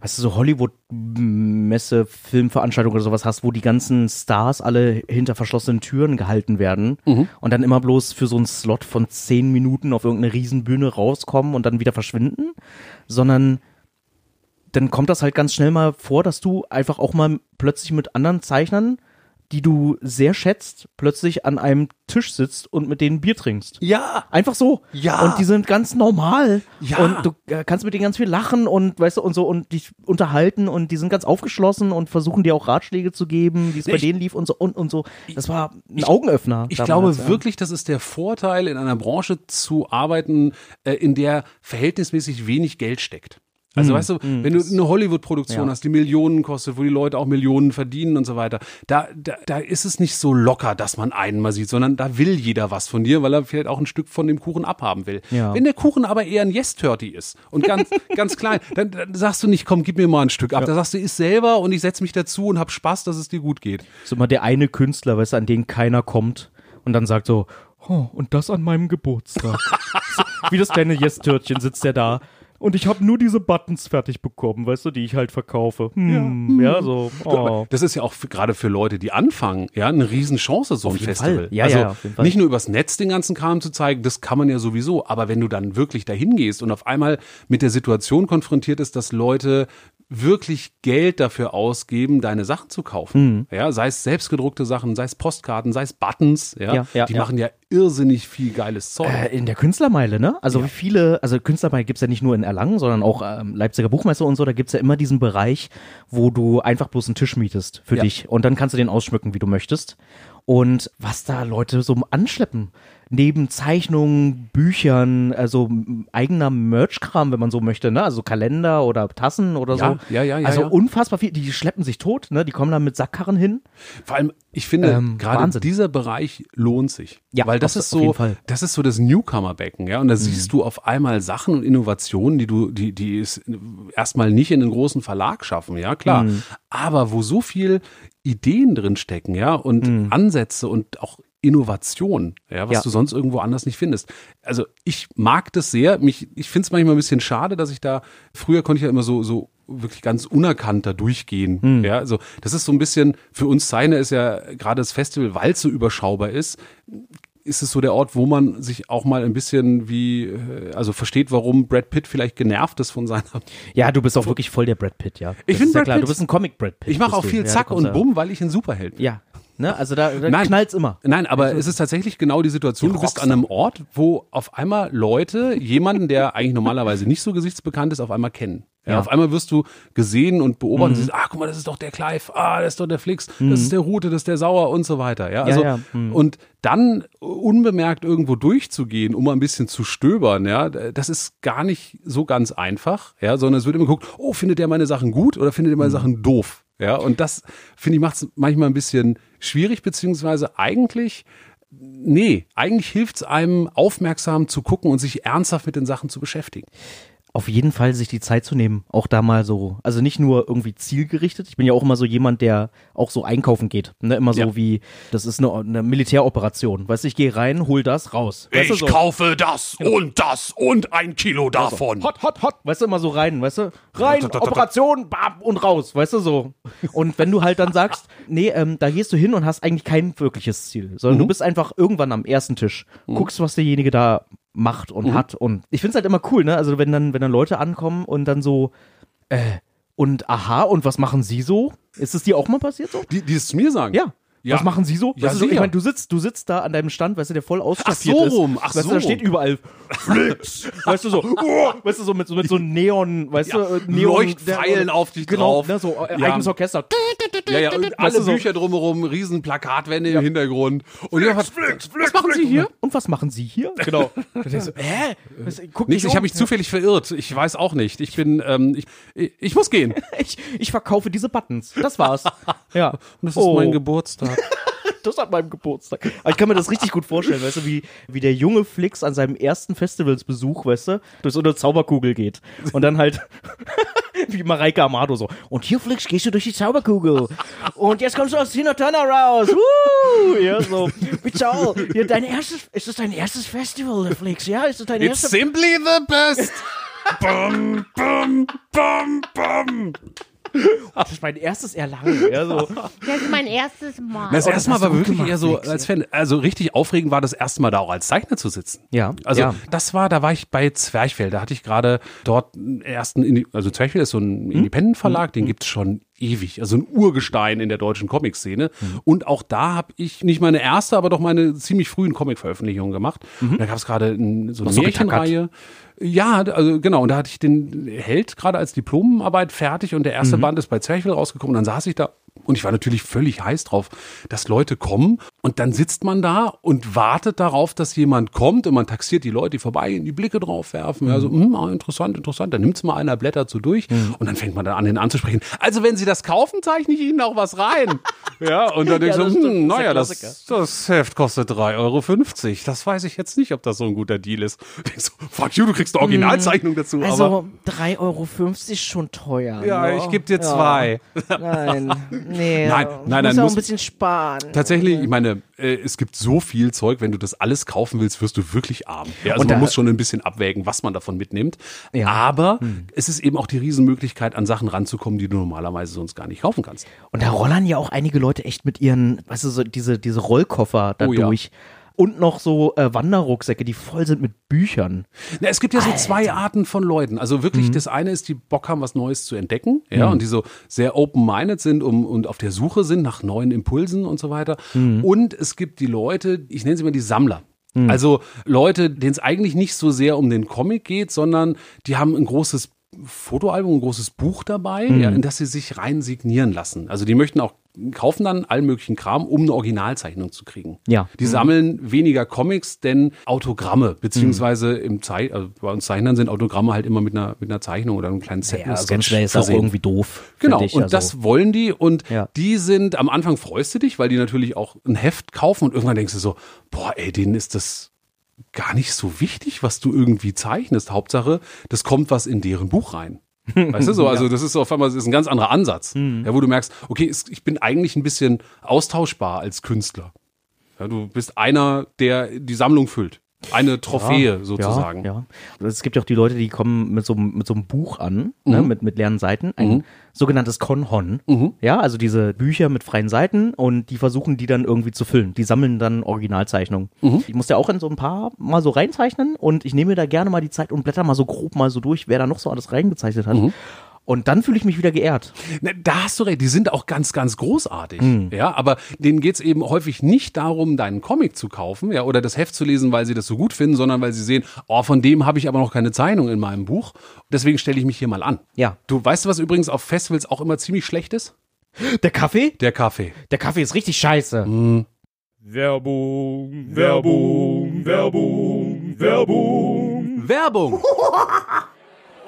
[SPEAKER 2] weißt du, so Hollywood-Messe, Filmveranstaltung oder sowas hast, wo die ganzen Stars alle hinter verschlossenen Türen gehalten werden und dann immer bloß für so einen Slot von zehn Minuten auf irgendeine Riesenbühne rauskommen und dann wieder verschwinden, sondern dann kommt das halt ganz schnell mal vor, dass du einfach auch mal plötzlich mit anderen Zeichnern, die du sehr schätzt, plötzlich an einem Tisch sitzt und mit denen Bier trinkst.
[SPEAKER 1] Ja,
[SPEAKER 2] Einfach so.
[SPEAKER 1] Ja.
[SPEAKER 2] Und die sind ganz normal.
[SPEAKER 1] Ja.
[SPEAKER 2] Und du äh, kannst mit denen ganz viel lachen und weißt du und so und dich unterhalten und die sind ganz aufgeschlossen und versuchen dir auch Ratschläge zu geben, wie es bei
[SPEAKER 1] Ich-
[SPEAKER 2] denen lief und so und und so. Das war ein Augenöffner.
[SPEAKER 1] Ich glaube
[SPEAKER 2] ja.
[SPEAKER 1] wirklich, das ist der Vorteil, in einer Branche zu arbeiten, äh, in der verhältnismäßig wenig Geld steckt. Also weißt du, wenn du eine Hollywood-Produktion
[SPEAKER 2] ja.
[SPEAKER 1] hast, die Millionen kostet, wo die Leute auch Millionen verdienen und so weiter, da, da, da ist es nicht so locker, dass man einen mal sieht, sondern da will jeder was von dir, weil er vielleicht auch ein Stück von dem Kuchen abhaben will.
[SPEAKER 2] Ja.
[SPEAKER 1] Wenn der Kuchen aber eher ein Yes-Turty ist und ganz, ganz klein, dann, dann sagst du nicht, komm, gib mir mal ein Stück ab. Da sagst du, iss selber und ich setz mich dazu und hab Spaß, dass es dir gut geht.
[SPEAKER 2] So immer der eine Künstler, weißt du, an den keiner kommt und dann sagt so, oh, und das an meinem Geburtstag. so, wie das kleine Yes-Törtchen sitzt er da. Und ich habe nur diese Buttons fertig bekommen, weißt du, die ich halt verkaufe. Hm, ja, so. Oh.
[SPEAKER 1] Das ist ja auch gerade für Leute, die anfangen, ja, eine Riesenchance, so ein
[SPEAKER 2] jeden
[SPEAKER 1] Festival.
[SPEAKER 2] Fall. Ja,
[SPEAKER 1] also
[SPEAKER 2] ja, auf jeden Fall.
[SPEAKER 1] nicht nur übers Netz den ganzen Kram zu zeigen, das kann man ja sowieso, aber wenn du dann wirklich dahin gehst und auf einmal mit der Situation konfrontiert ist, dass Leute wirklich Geld dafür ausgeben, deine Sachen zu kaufen. Ja, sei es selbstgedruckte Sachen, sei es Postkarten, sei es Buttons, ja,
[SPEAKER 2] Ja, ja,
[SPEAKER 1] die
[SPEAKER 2] ja.
[SPEAKER 1] machen ja irrsinnig viel geiles Zeug.
[SPEAKER 2] Äh, in der Künstlermeile, ne? Also wie viele, also Künstlermeile gibt's ja nicht nur in Erlangen, sondern auch ähm, Leipziger Buchmesse und so, da gibt's ja immer diesen Bereich, wo du einfach bloß einen Tisch mietest für dich und dann kannst du den ausschmücken, wie du möchtest. Und was da Leute so anschleppen, neben Zeichnungen, Büchern, also eigener Merch-Kram, wenn man so möchte, ne? Also Kalender oder Tassen oder
[SPEAKER 1] Ja,
[SPEAKER 2] so.
[SPEAKER 1] ja, ja, ja,
[SPEAKER 2] Also
[SPEAKER 1] ja.
[SPEAKER 2] unfassbar viel, die schleppen sich tot, ne? Die kommen dann mit Sackkarren hin.
[SPEAKER 1] Vor allem, ich finde,
[SPEAKER 2] Ähm,
[SPEAKER 1] gerade
[SPEAKER 2] Wahnsinn.
[SPEAKER 1] dieser Bereich lohnt sich.
[SPEAKER 2] Ja,
[SPEAKER 1] weil das
[SPEAKER 2] auf-
[SPEAKER 1] ist so,
[SPEAKER 2] Fall. Mhm.
[SPEAKER 1] das ist so das Newcomer-Becken, ja. Und da siehst du auf einmal Sachen und Innovationen, die du, die, die es erstmal nicht in einen großen Verlag schaffen, ja, klar.
[SPEAKER 2] Mhm.
[SPEAKER 1] Aber wo so viel Ideen drin stecken, ja, und Ansätze und auch Innovation, ja, was.
[SPEAKER 2] Ja.
[SPEAKER 1] du sonst irgendwo anders nicht findest. Also ich mag das sehr. Mich, ich finde es manchmal ein bisschen schade, dass ich da, früher konnte ich ja immer so, so wirklich ganz unerkannt da durchgehen.
[SPEAKER 2] Hm.
[SPEAKER 1] Ja, also das ist so ein bisschen, für uns Zeichner ist ja gerade das Festival, weil es so überschaubar ist, ist es so der Ort, wo man sich auch mal ein bisschen wie, äh, also versteht, warum Brad Pitt vielleicht genervt ist von seiner.
[SPEAKER 2] Ja, du bist auch wirklich voll der Brad Pitt, ja.
[SPEAKER 1] Ich bin
[SPEAKER 2] ja
[SPEAKER 1] Brad
[SPEAKER 2] klar,
[SPEAKER 1] Pitt.
[SPEAKER 2] du bist ein Comic Brad Pitt.
[SPEAKER 1] Ich mache auch viel
[SPEAKER 2] Ja,
[SPEAKER 1] Zack
[SPEAKER 2] kommst
[SPEAKER 1] und Bumm, weil ich ein Superheld bin.
[SPEAKER 2] Ja, ne, also da, da
[SPEAKER 1] Nein.
[SPEAKER 2] knallt's immer.
[SPEAKER 1] Nein, aber es ist tatsächlich genau die Situation, du bist an einem Ort, wo auf einmal Leute jemanden, der eigentlich normalerweise nicht so gesichtsbekannt ist, auf einmal kennen. Ja,
[SPEAKER 2] Ja.
[SPEAKER 1] Auf einmal wirst du gesehen und beobachtet, und siehst, ah, guck mal, das ist doch der Clive, ah, das ist doch der Flix, das ist der Rute, das ist der Sauer und so weiter. Ja, also,
[SPEAKER 2] ja. Mhm.
[SPEAKER 1] und dann unbemerkt irgendwo durchzugehen, um mal ein bisschen zu stöbern, ja, das ist gar nicht so ganz einfach, ja, sondern es wird immer geguckt, oh, findet der meine Sachen gut oder findet er meine Sachen doof? Ja, und das, finde ich, macht es manchmal ein bisschen schwierig, beziehungsweise eigentlich Nee, eigentlich hilft es einem, aufmerksam zu gucken und sich ernsthaft mit den Sachen zu beschäftigen.
[SPEAKER 2] Auf jeden Fall sich die Zeit zu nehmen, auch da mal so, also nicht nur irgendwie zielgerichtet. Ich bin ja auch immer so jemand, der auch so einkaufen geht, ne, immer so
[SPEAKER 1] Ja.
[SPEAKER 2] wie, das ist eine, eine Militäroperation. Weißt du, ich gehe rein, hol das raus. Weißt du, so.
[SPEAKER 1] kaufe das und das und ein Kilo davon.
[SPEAKER 2] Hot, hot, hot. Weißt du, immer so rein, weißt du? Rein, Operation, bam, und raus, weißt du, so. Und wenn du halt dann sagst, nee, ähm, da gehst du hin und hast eigentlich kein wirkliches Ziel, sondern du bist einfach irgendwann am ersten Tisch, guckst, was derjenige da macht und hat und ich find's halt immer cool, ne? Also wenn dann, wenn dann Leute ankommen und dann so, äh, und aha, und was machen sie so? Ist es dir auch mal passiert so?
[SPEAKER 1] Die, die es zu mir sagen.
[SPEAKER 2] Ja.
[SPEAKER 1] Ja.
[SPEAKER 2] Was machen sie so?
[SPEAKER 1] Ja,
[SPEAKER 2] so ich meine, du sitzt, du sitzt da an deinem Stand, weißt du, der voll ausstaffiert
[SPEAKER 1] so
[SPEAKER 2] ist.
[SPEAKER 1] rum, ach
[SPEAKER 2] weißt
[SPEAKER 1] so
[SPEAKER 2] du, da steht überall Flix. weißt du, so, oh, weißt du, so mit, so mit so Neon, weißt du, äh, Neon.
[SPEAKER 1] Leuchtpfeilen auf dich
[SPEAKER 2] genau,
[SPEAKER 1] drauf.
[SPEAKER 2] Ne, so äh,
[SPEAKER 1] Ja.
[SPEAKER 2] eigenes Orchester.
[SPEAKER 1] Ja, ja, und alle
[SPEAKER 2] so-
[SPEAKER 1] Bücher drumherum, riesen Plakatwände im Hintergrund. Und ja, was, was machen Sie hier?
[SPEAKER 2] Und was machen sie hier? Genau. Du, Hä? Was, guck
[SPEAKER 1] Nichts, ich
[SPEAKER 2] um.
[SPEAKER 1] habe mich zufällig verirrt. Ich weiß auch nicht. Ich bin, ähm, ich, ich, ich muss gehen.
[SPEAKER 2] ich, ich verkaufe diese Buttons. Das war's. Ja.
[SPEAKER 1] Und das ist
[SPEAKER 2] Oh.
[SPEAKER 1] mein Geburtstag.
[SPEAKER 2] Das an meinem Geburtstag. Aber ich kann mir das richtig gut vorstellen, weißt du, wie, wie der junge Flix an seinem ersten Festivalsbesuch, weißt du, durch so eine Zauberkugel geht. Und dann halt, wie Mareike Amado so. Und hier, Flix, gehst du durch die Zauberkugel. Und jetzt kommst du aus Tina Turner raus. Woo! Ja, so. Bitte, hier, dein erstes, ist das dein erstes Festival, Flix? Ja, ist das dein
[SPEAKER 1] It's
[SPEAKER 2] erstes?
[SPEAKER 1] simply the best. bum, bum, bum, bum.
[SPEAKER 2] Das ist mein erstes Erlangen. Ja, so.
[SPEAKER 4] Das ist mein erstes Mal.
[SPEAKER 1] Das erste Mal war wirklich
[SPEAKER 2] gemacht,
[SPEAKER 1] eher so als Fan. Also richtig aufregend war das erste Mal da auch als Zeichner zu sitzen.
[SPEAKER 2] Ja,
[SPEAKER 1] Also
[SPEAKER 2] ja.
[SPEAKER 1] das war, da war ich bei Zwerchfell. Da hatte ich gerade dort einen ersten, Indi- also Zwerchfell ist so
[SPEAKER 2] Hm?
[SPEAKER 1] ein Independent-Verlag, den gibt's schon ewig. Also ein Urgestein in der deutschen Comic-Szene.
[SPEAKER 2] Hm.
[SPEAKER 1] Und auch da habe ich nicht meine erste, aber doch meine ziemlich frühen Comic-Veröffentlichungen gemacht. Und da gab es gerade so eine
[SPEAKER 2] Mhm. so
[SPEAKER 1] Märchenreihe. Ja, also genau, und da hatte ich den Held gerade als Diplomarbeit fertig und der erste
[SPEAKER 2] Mhm.
[SPEAKER 1] Band ist bei Zwerchfell rausgekommen. Und dann saß ich da und ich war natürlich völlig heiß drauf, dass Leute kommen und dann sitzt man da und wartet darauf, dass jemand kommt und man taxiert die Leute, die vorbei die Blicke drauf werfen. Ja, so, hm, ah, interessant, interessant. Dann nimmt's mal einer, blättert so durch und dann fängt man dann an, den anzusprechen. Also wenn Sie das kaufen, zeichne ich Ihnen auch was rein. ja, und dann denkst
[SPEAKER 2] Ja,
[SPEAKER 1] du,
[SPEAKER 2] das stimmt,
[SPEAKER 1] hm,
[SPEAKER 2] das ist der
[SPEAKER 1] naja, das, das Heft kostet 3,50 Euro. Das weiß ich jetzt nicht, ob das so ein guter Deal ist. Denkst so, fuck you, du kriegst eine Originalzeichnung dazu.
[SPEAKER 2] Also 3,50 Euro ist schon teuer.
[SPEAKER 1] ja,
[SPEAKER 2] ne?
[SPEAKER 1] ich gebe dir
[SPEAKER 2] Ja.
[SPEAKER 1] zwei.
[SPEAKER 2] Nein, nee.
[SPEAKER 1] Nein, nein,
[SPEAKER 2] muss
[SPEAKER 1] nein,
[SPEAKER 2] auch
[SPEAKER 1] muss-
[SPEAKER 2] ein bisschen sparen.
[SPEAKER 1] Tatsächlich, ich meine, äh, es gibt so viel Zeug, wenn du das alles kaufen willst, wirst du wirklich arm. Ja, also
[SPEAKER 2] Und
[SPEAKER 1] man
[SPEAKER 2] da-
[SPEAKER 1] muss schon ein bisschen abwägen, was man davon mitnimmt.
[SPEAKER 2] Ja. Hm.
[SPEAKER 1] Aber es ist eben auch die Riesenmöglichkeit, an Sachen ranzukommen, die du normalerweise sonst gar nicht kaufen kannst.
[SPEAKER 2] Und da rollern ja auch einige Leute echt mit ihren, weißt du, so diese, diese Rollkoffer da
[SPEAKER 1] Oh ja.
[SPEAKER 2] Und noch so äh, Wanderrucksäcke, die voll sind mit Büchern.
[SPEAKER 1] Na, es gibt ja so zwei Arten von Leuten. Also wirklich, das eine ist, die Bock haben, was Neues zu entdecken, ja, und die so sehr open-minded sind um, und auf der Suche sind nach neuen Impulsen und so weiter. Und es gibt die Leute, ich nenne sie mal die Sammler. Also Leute, denen es eigentlich nicht so sehr um den Comic geht, sondern die haben ein großes Fotoalbum, ein großes Buch dabei, ja, in das sie sich rein signieren lassen. Also die möchten auch kaufen dann allen möglichen Kram, um eine Originalzeichnung zu kriegen.
[SPEAKER 2] Ja.
[SPEAKER 1] Die sammeln weniger Comics, denn Autogramme, beziehungsweise im Zei also bei uns Zeichnern sind Autogramme halt immer mit einer, mit einer Zeichnung oder einem kleinen Set
[SPEAKER 2] Ja, sonst wäre es auch
[SPEAKER 1] versehen.
[SPEAKER 2] irgendwie doof.
[SPEAKER 1] Genau,
[SPEAKER 2] find ich.
[SPEAKER 1] und
[SPEAKER 2] Also,
[SPEAKER 1] das wollen die und
[SPEAKER 2] Ja.
[SPEAKER 1] die sind, am Anfang freust du dich, weil die natürlich auch ein Heft kaufen und irgendwann denkst du so, boah, ey, denen ist das gar nicht so wichtig, was du irgendwie zeichnest. Hauptsache, das kommt was in deren Buch rein. Weißt du so? Also, das ist so auf einmal das ist ein ganz anderer Ansatz.
[SPEAKER 2] Mhm.
[SPEAKER 1] Ja, wo du merkst, okay, ich bin eigentlich ein bisschen austauschbar als Künstler. Ja, du bist einer, der die Sammlung füllt. Eine Trophäe sozusagen.
[SPEAKER 2] Ja, ja. Es gibt ja auch die Leute, die kommen mit so, einem- mit so einem Buch an, ne,
[SPEAKER 1] Mhm.
[SPEAKER 2] mit, mit leeren Seiten, ein sogenanntes Konhon. Ja, also diese Bücher mit freien Seiten und die versuchen die dann irgendwie zu füllen. Die sammeln dann Originalzeichnungen.
[SPEAKER 1] Mhm.
[SPEAKER 2] Ich musste auch in so ein paar mal so reinzeichnen und ich nehme mir da gerne mal die Zeit und blätter mal so grob mal so durch, wer da noch so alles reingezeichnet hat.
[SPEAKER 1] Mhm.
[SPEAKER 2] Und dann fühle ich mich wieder geehrt.
[SPEAKER 1] Ne, Da hast du recht, die sind auch ganz, ganz großartig.
[SPEAKER 2] Hm.
[SPEAKER 1] Ja, aber denen geht's eben häufig nicht darum, deinen Comic zu kaufen, ja, oder das Heft zu lesen, weil sie das so gut finden, sondern weil sie sehen, oh, von dem habe ich aber noch keine Zeichnung in meinem Buch. Deswegen stelle ich mich hier mal an.
[SPEAKER 2] Ja.
[SPEAKER 1] Du weißt du, was übrigens auf Festivals auch immer ziemlich schlecht ist?
[SPEAKER 2] Der Kaffee?
[SPEAKER 1] Der Kaffee.
[SPEAKER 2] Der Kaffee ist richtig scheiße.
[SPEAKER 1] Mhm.
[SPEAKER 5] Werbung, Werbung, Werbung, Werbung.
[SPEAKER 1] Werbung.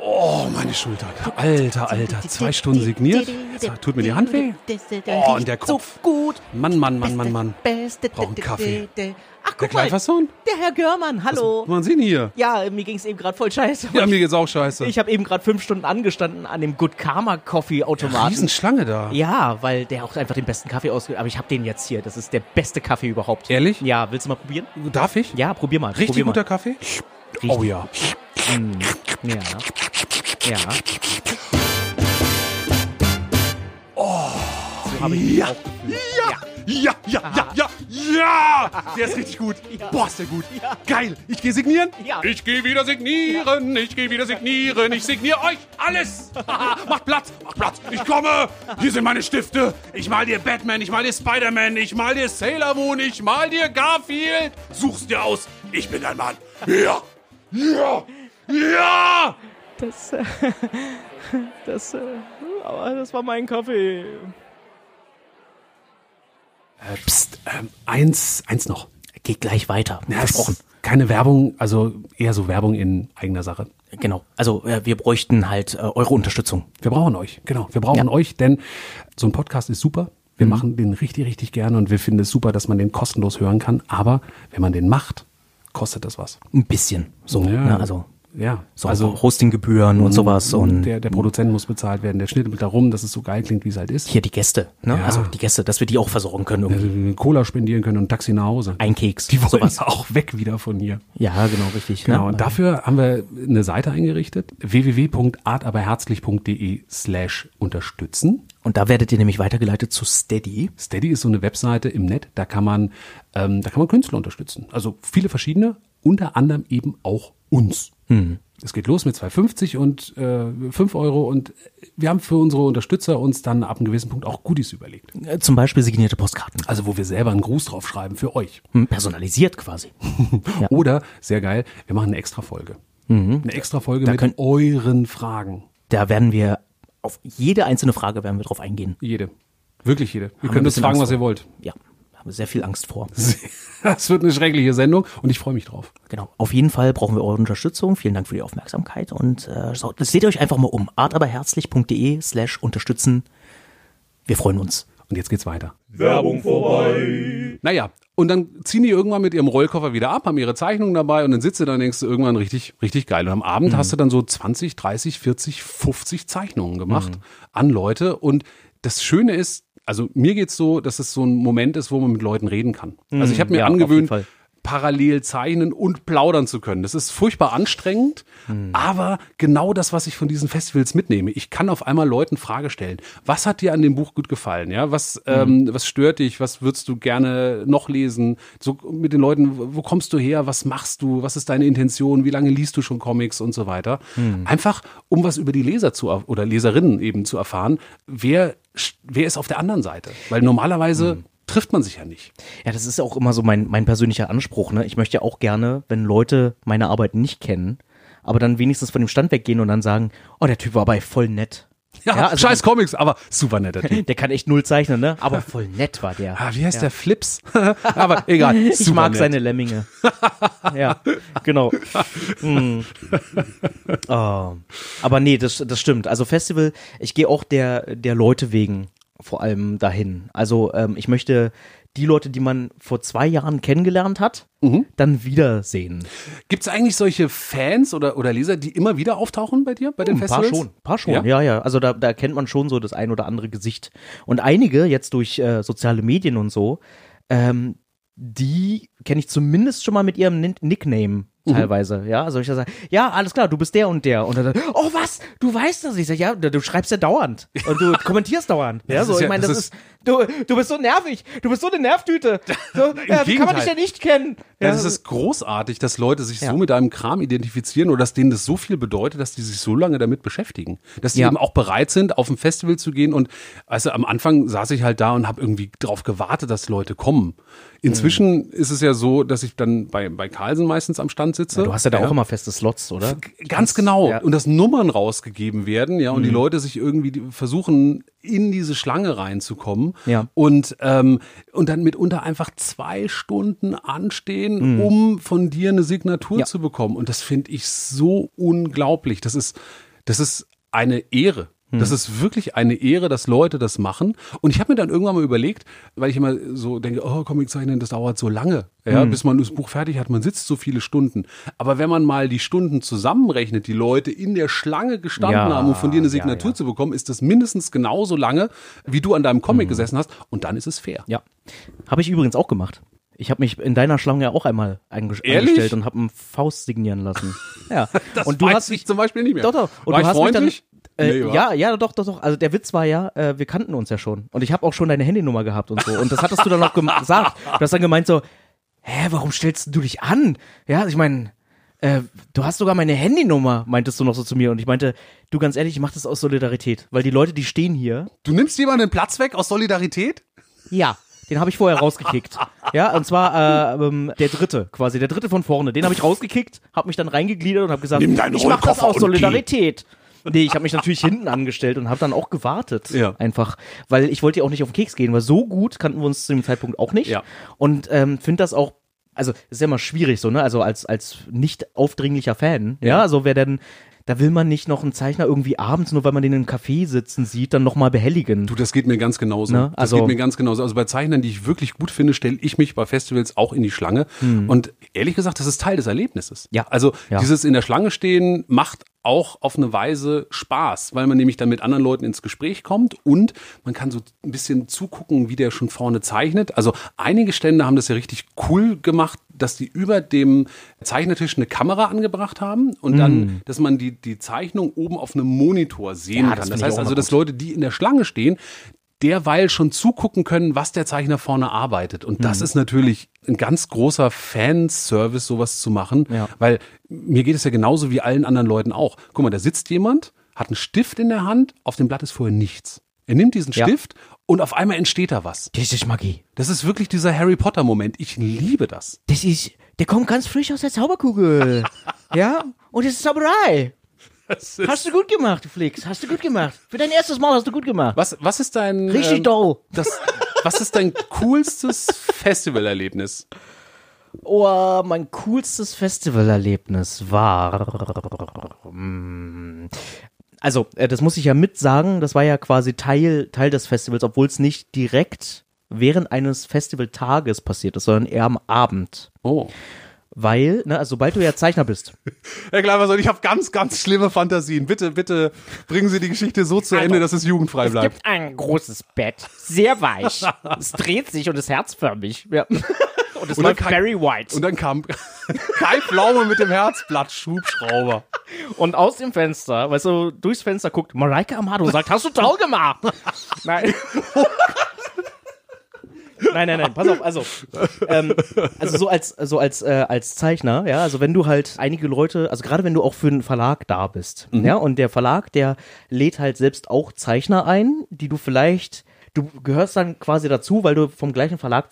[SPEAKER 1] Oh, meine Schulter. Alter, Alter. Zwei Stunden signiert. Jetzt tut mir die Hand weh. Oh, und der Kopf.
[SPEAKER 2] So gut.
[SPEAKER 1] Mann, Mann, Mann, Mann, Mann.
[SPEAKER 2] Beste.
[SPEAKER 1] Brauch einen Kaffee.
[SPEAKER 2] Ach,
[SPEAKER 1] Der
[SPEAKER 2] guck mal.
[SPEAKER 1] Kleinfassung?
[SPEAKER 2] Der Herr Görmann, hallo.
[SPEAKER 1] Was machen Sie denn hier?
[SPEAKER 2] Ja, mir ging es eben gerade voll scheiße.
[SPEAKER 1] Ja, mir geht's auch scheiße.
[SPEAKER 2] ich habe eben gerade fünf Stunden angestanden an dem Good Karma Coffee Automaten.
[SPEAKER 1] Riesenschlange da.
[SPEAKER 2] Ja, weil der auch einfach den besten Kaffee ausgibt. Aber ich habe den jetzt hier. Das ist der beste Kaffee überhaupt.
[SPEAKER 1] Ehrlich?
[SPEAKER 2] Ja, willst du mal probieren?
[SPEAKER 1] Darf ich?
[SPEAKER 2] Ja, probier mal.
[SPEAKER 1] Richtig
[SPEAKER 2] probier
[SPEAKER 1] guter
[SPEAKER 2] mal.
[SPEAKER 1] Kaffee?
[SPEAKER 2] Richtig.
[SPEAKER 1] Oh ja.
[SPEAKER 2] Ja. Ja. So habe ich
[SPEAKER 1] Ja.
[SPEAKER 2] auch gefühlt.
[SPEAKER 1] Ja, ja, ja, ja, ja! Der ist richtig gut. Boah, ist der gut. Geil. Ich gehe signieren.
[SPEAKER 2] Ja.
[SPEAKER 1] Ich gehe wieder signieren. Ich gehe wieder signieren. Ich signiere euch alles. macht Platz, macht Platz. Ich komme. Hier sind meine Stifte. Ich mal dir Batman, ich mal dir Spider-Man, ich mal dir Sailor Moon, ich mal dir Garfield. Such's dir aus. Ich bin dein Mann. Ja. Ja. Ja.
[SPEAKER 2] Das, äh, das, äh, aber das war mein Kaffee.
[SPEAKER 1] Äh, pst, ähm, eins, eins noch.
[SPEAKER 2] Geht gleich weiter.
[SPEAKER 1] Ja,
[SPEAKER 2] Versprochen.
[SPEAKER 1] Keine Werbung, also eher so Werbung in eigener Sache.
[SPEAKER 2] Genau. Also äh, wir bräuchten halt äh, eure Unterstützung.
[SPEAKER 1] Wir brauchen euch, genau. Wir brauchen
[SPEAKER 2] Ja. Mhm.
[SPEAKER 1] euch, denn so ein Podcast ist super. Wir machen den richtig, richtig gerne und wir finden es super, dass man den kostenlos hören kann. Aber wenn man den macht, kostet das was.
[SPEAKER 2] Ein bisschen. So.
[SPEAKER 1] Ja.
[SPEAKER 2] Ne? Also
[SPEAKER 1] Ja,
[SPEAKER 2] so
[SPEAKER 1] also
[SPEAKER 2] Hostinggebühren und sowas und
[SPEAKER 1] der, der Produzent muss bezahlt werden, der schnittelt darum, dass es so geil klingt, wie es halt ist.
[SPEAKER 2] hier die Gäste. Ne?
[SPEAKER 1] Ja.
[SPEAKER 2] Also die Gäste, dass wir die auch versorgen können. Irgendwie.
[SPEAKER 1] eine Cola spendieren können und ein Taxi nach Hause.
[SPEAKER 2] Ein Keks.
[SPEAKER 1] Die wollen
[SPEAKER 2] sowas.
[SPEAKER 1] auch weg wieder von hier.
[SPEAKER 2] Ja, genau, richtig.
[SPEAKER 1] Genau,
[SPEAKER 2] ne?
[SPEAKER 1] und dafür haben wir eine Seite eingerichtet, www.artaberherzlich.de slash unterstützen.
[SPEAKER 2] Und da werdet ihr nämlich weitergeleitet zu Steady.
[SPEAKER 1] Steady ist so eine Webseite im Net, da kann man, ähm, da kann man Künstler unterstützen. Also viele verschiedene, unter anderem eben auch uns. Es geht los mit 2,50 und äh, 5 Euro und wir haben für unsere Unterstützer uns dann ab einem gewissen Punkt auch Goodies überlegt.
[SPEAKER 2] Äh, Zum Beispiel signierte Postkarten.
[SPEAKER 1] Also wo wir selber einen Gruß drauf schreiben für euch.
[SPEAKER 2] Hm, Personalisiert quasi. Ja.
[SPEAKER 1] Oder, sehr geil, wir machen eine extra Folge. Eine extra Folge mit
[SPEAKER 2] könnt-
[SPEAKER 1] euren Fragen.
[SPEAKER 2] Da werden wir auf jede einzelne Frage werden wir drauf eingehen.
[SPEAKER 1] Jede. Wirklich jede. Ihr
[SPEAKER 2] wir ein
[SPEAKER 1] könnt uns fragen,
[SPEAKER 2] Angst
[SPEAKER 1] was ihr wollt.
[SPEAKER 2] Ja, da haben wir sehr viel Angst vor.
[SPEAKER 1] Das wird eine schreckliche Sendung und ich freue mich drauf.
[SPEAKER 2] Genau. Auf jeden Fall brauchen wir eure Unterstützung. Vielen Dank für die Aufmerksamkeit und äh, so, seht euch einfach mal um. artaberherzlich.de slash unterstützen. Wir freuen uns.
[SPEAKER 1] Und jetzt geht's weiter.
[SPEAKER 5] Werbung vorbei.
[SPEAKER 1] Naja, und dann ziehen die irgendwann mit ihrem Rollkoffer wieder ab, haben ihre Zeichnungen dabei und dann sitzt du da und denkst du irgendwann richtig, richtig geil. Und am Abend hast du dann so 20, 30, 40, 50 Zeichnungen gemacht an Leute. Und das Schöne ist, also mir geht's so, dass es so ein Moment ist, wo man mit Leuten reden kann. Also ich habe mir
[SPEAKER 2] ja, auf jeden
[SPEAKER 1] angewöhnt,
[SPEAKER 2] Fall.
[SPEAKER 1] Parallel zeichnen und plaudern zu können. Das ist furchtbar anstrengend, aber genau das, was ich von diesen Festivals mitnehme. Ich kann auf einmal Leuten Frage stellen. Was hat dir an dem Buch gut gefallen? Ja, was, ähm, was stört dich? Was würdest du gerne noch lesen? So mit den Leuten, wo kommst du her? Was machst du? Was ist deine Intention? Wie lange liest du schon Comics und so weiter? Einfach, um was über die Leser zu er- oder Leserinnen eben zu erfahren. Wer, wer ist auf der anderen Seite? Weil normalerweise trifft man sich ja nicht.
[SPEAKER 2] Ja, das ist auch immer so mein, mein persönlicher Anspruch. Ne? Ich möchte ja auch gerne, wenn Leute meine Arbeit nicht kennen, aber dann wenigstens von dem Stand weggehen und dann sagen, oh, der Typ war aber voll nett.
[SPEAKER 1] Ja,
[SPEAKER 2] also
[SPEAKER 1] scheiß Comics, aber super netter Typ.
[SPEAKER 2] Der kann echt null zeichnen, ne? Aber voll nett war der.
[SPEAKER 1] Ah, wie heißt der Flips? aber egal.
[SPEAKER 2] Ich mag
[SPEAKER 1] nett.
[SPEAKER 2] seine Lemminge. ja, genau. Hm. Oh. Aber nee, das, das stimmt. Also Festival, ich gehe auch der, der Leute wegen vor allem dahin. Also ähm, ich möchte die Leute, die man vor zwei Jahren kennengelernt hat,
[SPEAKER 1] Mhm.
[SPEAKER 2] dann wiedersehen.
[SPEAKER 1] Gibt es eigentlich solche Fans oder, oder Leser, die immer wieder auftauchen bei dir, bei den
[SPEAKER 2] Ein paar
[SPEAKER 1] Festivals?
[SPEAKER 2] schon, ein paar schon,
[SPEAKER 1] Ja?
[SPEAKER 2] ja, ja. Also da, da kennt man schon so das ein oder andere Gesicht. Und einige jetzt durch äh, soziale Medien und so, ähm, die kenne ich zumindest schon mal mit ihrem Nin-
[SPEAKER 1] Mhm.
[SPEAKER 2] teilweise, ja, also ich da sage, ja, alles klar, du bist der und der und dann, oh was, du weißt das, ich sage, ja, du, schreibst ja dauernd und du kommentierst dauernd, ja, so, ich
[SPEAKER 1] ja-
[SPEAKER 2] meine,
[SPEAKER 1] das
[SPEAKER 2] das ist, du, du bist so nervig, du bist so eine Nervtüte, so, ja, wie kann man dich denn nicht kennen?
[SPEAKER 1] Ja, das ist großartig, dass Leute sich
[SPEAKER 2] Ja.
[SPEAKER 1] so mit deinem Kram identifizieren oder dass denen das so viel bedeutet, dass die sich so lange damit beschäftigen. Dass die
[SPEAKER 2] Ja.
[SPEAKER 1] eben auch bereit sind, auf ein Festival zu gehen. Und also am Anfang saß ich halt da und habe irgendwie drauf gewartet, dass Leute kommen. Inzwischen
[SPEAKER 2] Mhm.
[SPEAKER 1] ist es ja so, dass ich dann bei, bei Carlsen meistens am Stand sitze.
[SPEAKER 2] du hast ja da auch immer feste Slots, oder?
[SPEAKER 1] Ganz genau.
[SPEAKER 2] Ja.
[SPEAKER 1] Und dass Nummern rausgegeben werden, ja, und
[SPEAKER 2] Mhm.
[SPEAKER 1] die Leute sich irgendwie versuchen, in diese Schlange reinzukommen.
[SPEAKER 2] Ja.
[SPEAKER 1] Und, ähm, und dann mitunter einfach zwei Stunden anstehen,
[SPEAKER 2] Mhm.
[SPEAKER 1] um von dir eine Signatur
[SPEAKER 2] Ja.
[SPEAKER 1] zu bekommen. Und das finde ich so unglaublich. Das ist, das ist eine Ehre.
[SPEAKER 2] Mhm.
[SPEAKER 1] Das ist wirklich eine Ehre, dass Leute das machen. Und ich habe mir dann irgendwann mal überlegt, weil ich immer so denke, oh, Comiczeichnen, das dauert so lange, ja,
[SPEAKER 2] Mhm.
[SPEAKER 1] bis man das Buch fertig hat. Man sitzt so viele Stunden. Aber wenn man mal die Stunden zusammenrechnet, die Leute in der Schlange gestanden
[SPEAKER 2] Ja,
[SPEAKER 1] haben, um von dir eine Signatur
[SPEAKER 2] ja.
[SPEAKER 1] zu bekommen, ist das mindestens genauso lange, wie du an deinem
[SPEAKER 2] Mhm.
[SPEAKER 1] Comic gesessen hast. Und dann ist es fair.
[SPEAKER 2] Ja. Habe ich übrigens auch gemacht. Ich habe mich in deiner Schlange ja auch einmal eingestellt und habe einen Faust signieren lassen. Ja.
[SPEAKER 1] Das
[SPEAKER 2] und du
[SPEAKER 1] weiß
[SPEAKER 2] hast
[SPEAKER 1] ich zum Beispiel nicht mehr.
[SPEAKER 2] Doch, doch. Und
[SPEAKER 1] War
[SPEAKER 2] du
[SPEAKER 1] ich
[SPEAKER 2] hast mich
[SPEAKER 1] freundlich?
[SPEAKER 2] Dann, äh,
[SPEAKER 1] Nee,
[SPEAKER 2] ja, ja, doch, doch, doch. Also der Witz war ja, äh, wir kannten uns ja schon. Und ich habe auch schon deine Handynummer gehabt und so. Und das hattest du dann noch gesagt. Du hast dann gemeint so, hä, warum stellst du dich an? Ja, ich meine, äh, du hast sogar meine Handynummer, meintest du noch so zu mir. Und ich meinte, du ganz ehrlich, ich mach das aus Solidarität. Weil die Leute, die stehen hier,
[SPEAKER 1] Du nimmst jemanden den Platz weg aus Solidarität?
[SPEAKER 2] ja. Den habe ich vorher rausgekickt. Ja, und zwar äh, ähm, der dritte, quasi, der dritte von vorne. Den habe ich rausgekickt, habe mich dann reingegliedert und habe gesagt, ich mache das aus Solidarität. Nee, ich habe mich natürlich hinten angestellt und habe dann auch gewartet.
[SPEAKER 1] Ja.
[SPEAKER 2] Einfach, weil ich wollte ja auch nicht auf den Keks gehen, weil so gut kannten wir uns zu dem Zeitpunkt auch nicht.
[SPEAKER 1] Ja.
[SPEAKER 2] Und ähm, finde das auch, also ist ja immer schwierig so, ne? Also als, als nicht aufdringlicher Fan, ja, also wer denn, da will man nicht noch einen Zeichner irgendwie abends, nur weil man den im Café sitzen sieht, dann nochmal behelligen.
[SPEAKER 1] Du, das geht mir ganz genauso.
[SPEAKER 2] Ne?
[SPEAKER 1] Das
[SPEAKER 2] Also-
[SPEAKER 1] geht mir ganz genauso. Also bei Zeichnern, die ich wirklich gut finde, stelle ich mich bei Festivals auch in die Schlange. Und ehrlich gesagt, das ist Teil des Erlebnisses.
[SPEAKER 2] Ja.
[SPEAKER 1] Also
[SPEAKER 2] Ja.
[SPEAKER 1] dieses in der Schlange stehen macht auch auf eine Weise Spaß, weil man nämlich dann mit anderen Leuten ins Gespräch kommt und man kann so ein bisschen zugucken, wie der schon vorne zeichnet. Also einige Stände haben das ja richtig cool gemacht, dass die über dem Zeichnertisch eine Kamera angebracht haben und dann, dass man die, die Zeichnung oben auf einem Monitor sehen
[SPEAKER 2] Ja, das
[SPEAKER 1] kann. Das
[SPEAKER 2] ich
[SPEAKER 1] heißt also, dass. Leute, die in der Schlange stehen, derweil schon zugucken können, was der Zeichner vorne arbeitet. Und
[SPEAKER 2] Mhm.
[SPEAKER 1] das ist natürlich ein ganz großer Fanservice, sowas zu machen,
[SPEAKER 2] Ja.
[SPEAKER 1] weil mir geht es ja genauso wie allen anderen Leuten auch. Guck mal, da sitzt jemand, hat einen Stift in der Hand, auf dem Blatt ist vorher nichts. Er nimmt diesen
[SPEAKER 2] Ja.
[SPEAKER 1] Stift und auf einmal entsteht da was.
[SPEAKER 2] Das ist Magie.
[SPEAKER 1] Das ist wirklich dieser Harry Potter Moment. Ich liebe das.
[SPEAKER 2] Das ist, der kommt ganz frisch aus der Zauberkugel. ja? Und das ist Zauberei. Hast du gut gemacht, du Flix. Hast du gut gemacht. Für dein erstes Mal hast du gut gemacht.
[SPEAKER 1] Was, was ist dein
[SPEAKER 2] Richtig
[SPEAKER 1] ähm,
[SPEAKER 2] doll.
[SPEAKER 1] das, was ist dein coolstes Festivalerlebnis?
[SPEAKER 2] Oh, mein coolstes Festivalerlebnis war. mm, Also, äh, das muss ich ja mit sagen, das war ja quasi Teil, Teil des Festivals, obwohl es nicht direkt während eines Festivaltages passiert ist, sondern eher am Abend.
[SPEAKER 1] Oh.
[SPEAKER 2] Weil, ne, also sobald du ja Zeichner bist,
[SPEAKER 1] Herr Kleibersohn, ich habe ganz, ganz schlimme Fantasien. Bitte, bitte bringen Sie die Geschichte so zu Ende, dass es jugendfrei
[SPEAKER 4] Es
[SPEAKER 1] bleibt.
[SPEAKER 4] gibt ein großes Bett, sehr weich. es dreht sich und ist herzförmig.
[SPEAKER 2] Ja. Und es
[SPEAKER 1] dann
[SPEAKER 2] läuft
[SPEAKER 1] kam-
[SPEAKER 2] Barry White.
[SPEAKER 1] Und dann kam Kai Pflaume mit dem Herzblatt-Schubschrauber.
[SPEAKER 2] Und aus dem Fenster, weißt du, durchs Fenster guckt Mareike Amado und sagt, hast du toll gemacht? Nein. Nein, nein, nein, pass auf, also, ähm, also so als, so als, äh, als Zeichner, ja, also wenn du halt einige Leute, also gerade wenn du auch für einen Verlag da bist, ja, und der Verlag, der lädt halt selbst auch Zeichner ein, die du vielleicht, du gehörst dann quasi dazu, weil du vom gleichen Verlag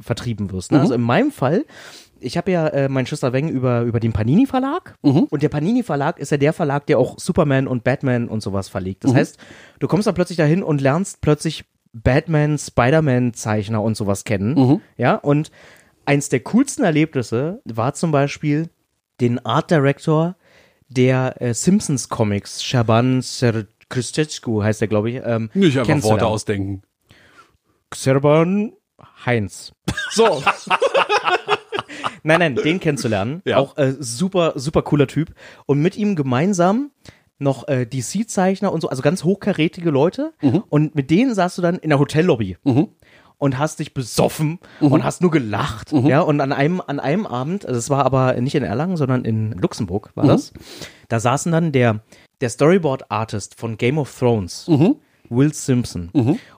[SPEAKER 2] vertrieben wirst, ne? Also in meinem Fall, ich habe ja äh, meinen Schuster Weng über, über den Panini Verlag und der Panini Verlag ist ja der Verlag, der auch Superman und Batman und sowas verlegt. Das heißt, du kommst da plötzlich dahin und lernst plötzlich Batman, Spider-Man Zeichner und sowas kennen. Ja, und eins der coolsten Erlebnisse war zum Beispiel den Art Director der äh, Simpsons Comics, Shaban Serkristescu heißt der, glaube ich. Ähm,
[SPEAKER 1] Nicht einfach. Worte ausdenken.
[SPEAKER 2] Serban Heinz. So. nein, nein, den kennenzulernen.
[SPEAKER 1] Ja.
[SPEAKER 2] Auch äh, super, super cooler Typ. Und mit ihm gemeinsam noch äh, DC-Zeichner und so, also ganz hochkarätige Leute. Und mit denen saßt du dann in der Hotellobby. Und hast dich besoffen und hast nur gelacht. Ja, und an einem, an einem Abend, also es war aber nicht in Erlangen, sondern in Luxemburg war das. Da saßen dann der, der Storyboard-Artist von Game of Thrones, Will Simpson,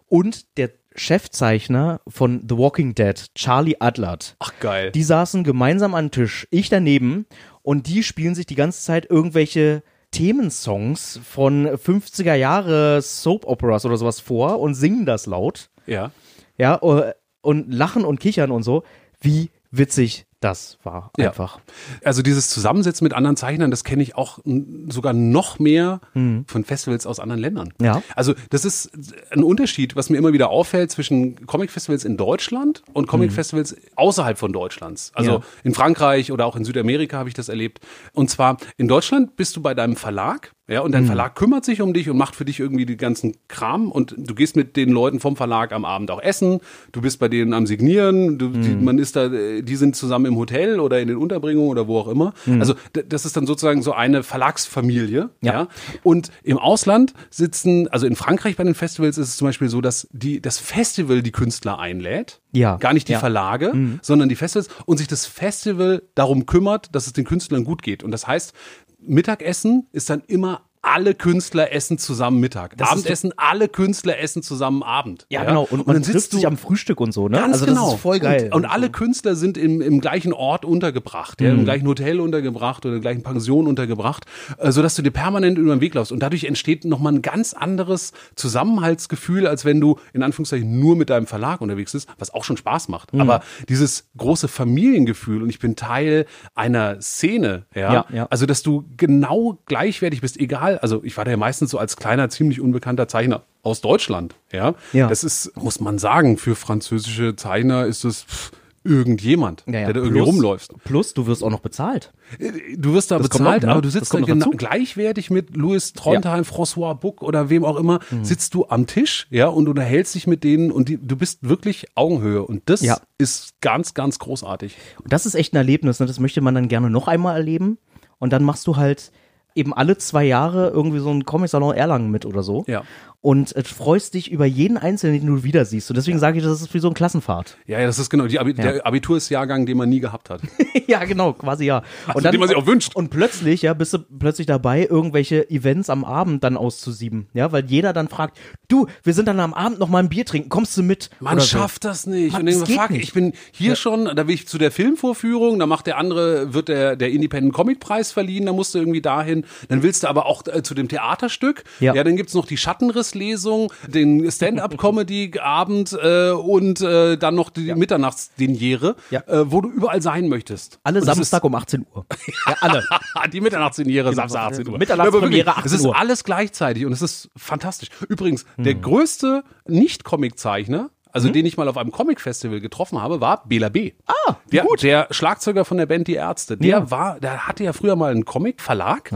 [SPEAKER 2] und der Chefzeichner von The Walking Dead, Charlie Adlert.
[SPEAKER 1] Ach, geil.
[SPEAKER 2] Die saßen gemeinsam an den Tisch, ich daneben, und die spielen sich die ganze Zeit irgendwelche Themensongs von 50er Jahre Soap Operas oder sowas vor und singen das laut.
[SPEAKER 1] ja.
[SPEAKER 2] Ja, äh, und lachen und kichern und so. Wie witzig das war
[SPEAKER 1] Ja.
[SPEAKER 2] einfach.
[SPEAKER 1] Also dieses Zusammensetzen mit anderen Zeichnern, das kenne ich auch sogar noch mehr von Festivals aus anderen Ländern.
[SPEAKER 2] Ja.
[SPEAKER 1] Also das ist ein Unterschied, was mir immer wieder auffällt zwischen Comic-Festivals in Deutschland und Comic-Festivals außerhalb von Deutschlands. Also
[SPEAKER 2] Ja.
[SPEAKER 1] in Frankreich oder auch in Südamerika habe ich das erlebt. Und zwar in Deutschland bist du bei deinem Verlag, ja, und dein Verlag kümmert sich um dich und macht für dich irgendwie die ganzen Kram und du gehst mit den Leuten vom Verlag am Abend auch essen, du bist bei denen am Signieren, du, die, man ist da, die sind zusammen im Hotel oder in den Unterbringungen oder wo auch immer. Also d- das ist dann sozusagen so eine Verlagsfamilie, ja.
[SPEAKER 2] Ja.
[SPEAKER 1] Und im Ausland sitzen, also in Frankreich bei den Festivals ist es zum Beispiel so, dass die, das Festival die Künstler einlädt.
[SPEAKER 2] Ja.
[SPEAKER 1] Gar nicht die
[SPEAKER 2] Ja.
[SPEAKER 1] Verlage, sondern die Festivals und sich das Festival darum kümmert, dass es den Künstlern gut geht. Und das heißt, Mittagessen ist dann immer alle Künstler essen zusammen Mittag.
[SPEAKER 2] Das
[SPEAKER 1] Abendessen, alle Künstler essen zusammen Abend.
[SPEAKER 2] Ja, genau. Und, man
[SPEAKER 1] dann
[SPEAKER 2] trifft
[SPEAKER 1] sitzt
[SPEAKER 2] sich
[SPEAKER 1] du
[SPEAKER 2] am Frühstück und so, ne?
[SPEAKER 1] Ganz
[SPEAKER 2] also
[SPEAKER 1] genau.
[SPEAKER 2] voll geil.
[SPEAKER 1] Und, und alle Künstler sind im, im gleichen Ort untergebracht, ja,
[SPEAKER 2] Mhm.
[SPEAKER 1] im gleichen Hotel untergebracht oder in der gleichen Pension untergebracht, äh, sodass du dir permanent über den Weg laufst. Und dadurch entsteht nochmal ein ganz anderes Zusammenhaltsgefühl, als wenn du in Anführungszeichen nur mit deinem Verlag unterwegs bist, was auch schon Spaß macht.
[SPEAKER 2] Mhm.
[SPEAKER 1] Aber dieses große Familiengefühl und ich bin Teil einer Szene, ja,
[SPEAKER 2] Ja, ja.
[SPEAKER 1] also dass du genau gleichwertig bist, egal, also ich war da ja meistens so als kleiner, ziemlich unbekannter Zeichner aus Deutschland, ja.
[SPEAKER 2] Ja.
[SPEAKER 1] Das ist, muss man sagen, für französische Zeichner ist es irgendjemand,
[SPEAKER 2] Ja, ja.
[SPEAKER 1] der da irgendwie
[SPEAKER 2] Plus-
[SPEAKER 1] rumläuft.
[SPEAKER 2] Plus, du wirst auch noch bezahlt.
[SPEAKER 1] Du wirst da
[SPEAKER 2] Das
[SPEAKER 1] bezahlt,
[SPEAKER 2] noch, ne?
[SPEAKER 1] aber du sitzt da genau, gleichwertig mit Louis Trondheim, François Buck oder wem auch immer, sitzt du am Tisch, ja, und unterhältst dich mit denen und die, du bist wirklich Augenhöhe und das
[SPEAKER 2] Ja.
[SPEAKER 1] ist ganz, ganz großartig.
[SPEAKER 2] Und das ist echt ein Erlebnis, ne? das möchte man dann gerne noch einmal erleben. Und dann machst du halt eben alle zwei Jahre irgendwie so einen Comic-Salon Erlangen mit oder so.
[SPEAKER 1] Ja.
[SPEAKER 2] Und äh, freust dich über jeden Einzelnen, den du wieder siehst. Und deswegen sage ich, das ist wie so ein Klassenfahrt.
[SPEAKER 1] Ja, ja, das ist genau Abi der Abitursjahrgang, den man nie gehabt hat.
[SPEAKER 2] ja, genau, quasi ja.
[SPEAKER 1] Also, den man sich auch wünscht.
[SPEAKER 2] Und plötzlich, ja, bist du plötzlich dabei, irgendwelche Events am Abend dann auszusieben. Ja, weil jeder dann fragt, du, wir sind dann am Abend noch mal ein Bier trinken, kommst du mit?
[SPEAKER 1] Man
[SPEAKER 2] Oder so.
[SPEAKER 1] schafft das nicht.
[SPEAKER 2] Man,
[SPEAKER 1] und dann
[SPEAKER 2] das geht
[SPEAKER 1] fuck,
[SPEAKER 2] nicht.
[SPEAKER 1] ich bin hier schon, da will ich zu der Filmvorführung, da macht der andere, wird der, der Independent Comic Preis verliehen, da musst du irgendwie dahin. Dann willst du aber auch äh, zu dem Theaterstück.
[SPEAKER 2] Ja.
[SPEAKER 1] ja dann gibt's noch die Schattenrisslesung, den Stand-up-Comedy-Abend äh, und äh, dann noch die Mitternachtsdiniere,
[SPEAKER 2] Ja.
[SPEAKER 1] äh, wo du überall sein möchtest.
[SPEAKER 2] Alle
[SPEAKER 1] Und
[SPEAKER 2] Samstag um 18 Uhr. Ja, alle.
[SPEAKER 1] die Mitternachtsdiniere, Samstag 18 Uhr.
[SPEAKER 2] Mitternachtspremiere
[SPEAKER 1] Ja, aber wirklich,
[SPEAKER 2] 18
[SPEAKER 1] Es ist
[SPEAKER 2] Uhr.
[SPEAKER 1] alles gleichzeitig und es ist fantastisch. Übrigens, der größte Nicht-Comic-Zeichner, also den ich mal auf einem Comic-Festival getroffen habe, war Bela B. Ah, der, der Schlagzeuger von der Band Die Ärzte. Der
[SPEAKER 2] Ja.
[SPEAKER 1] war, der hatte ja früher mal einen Comic-Verlag.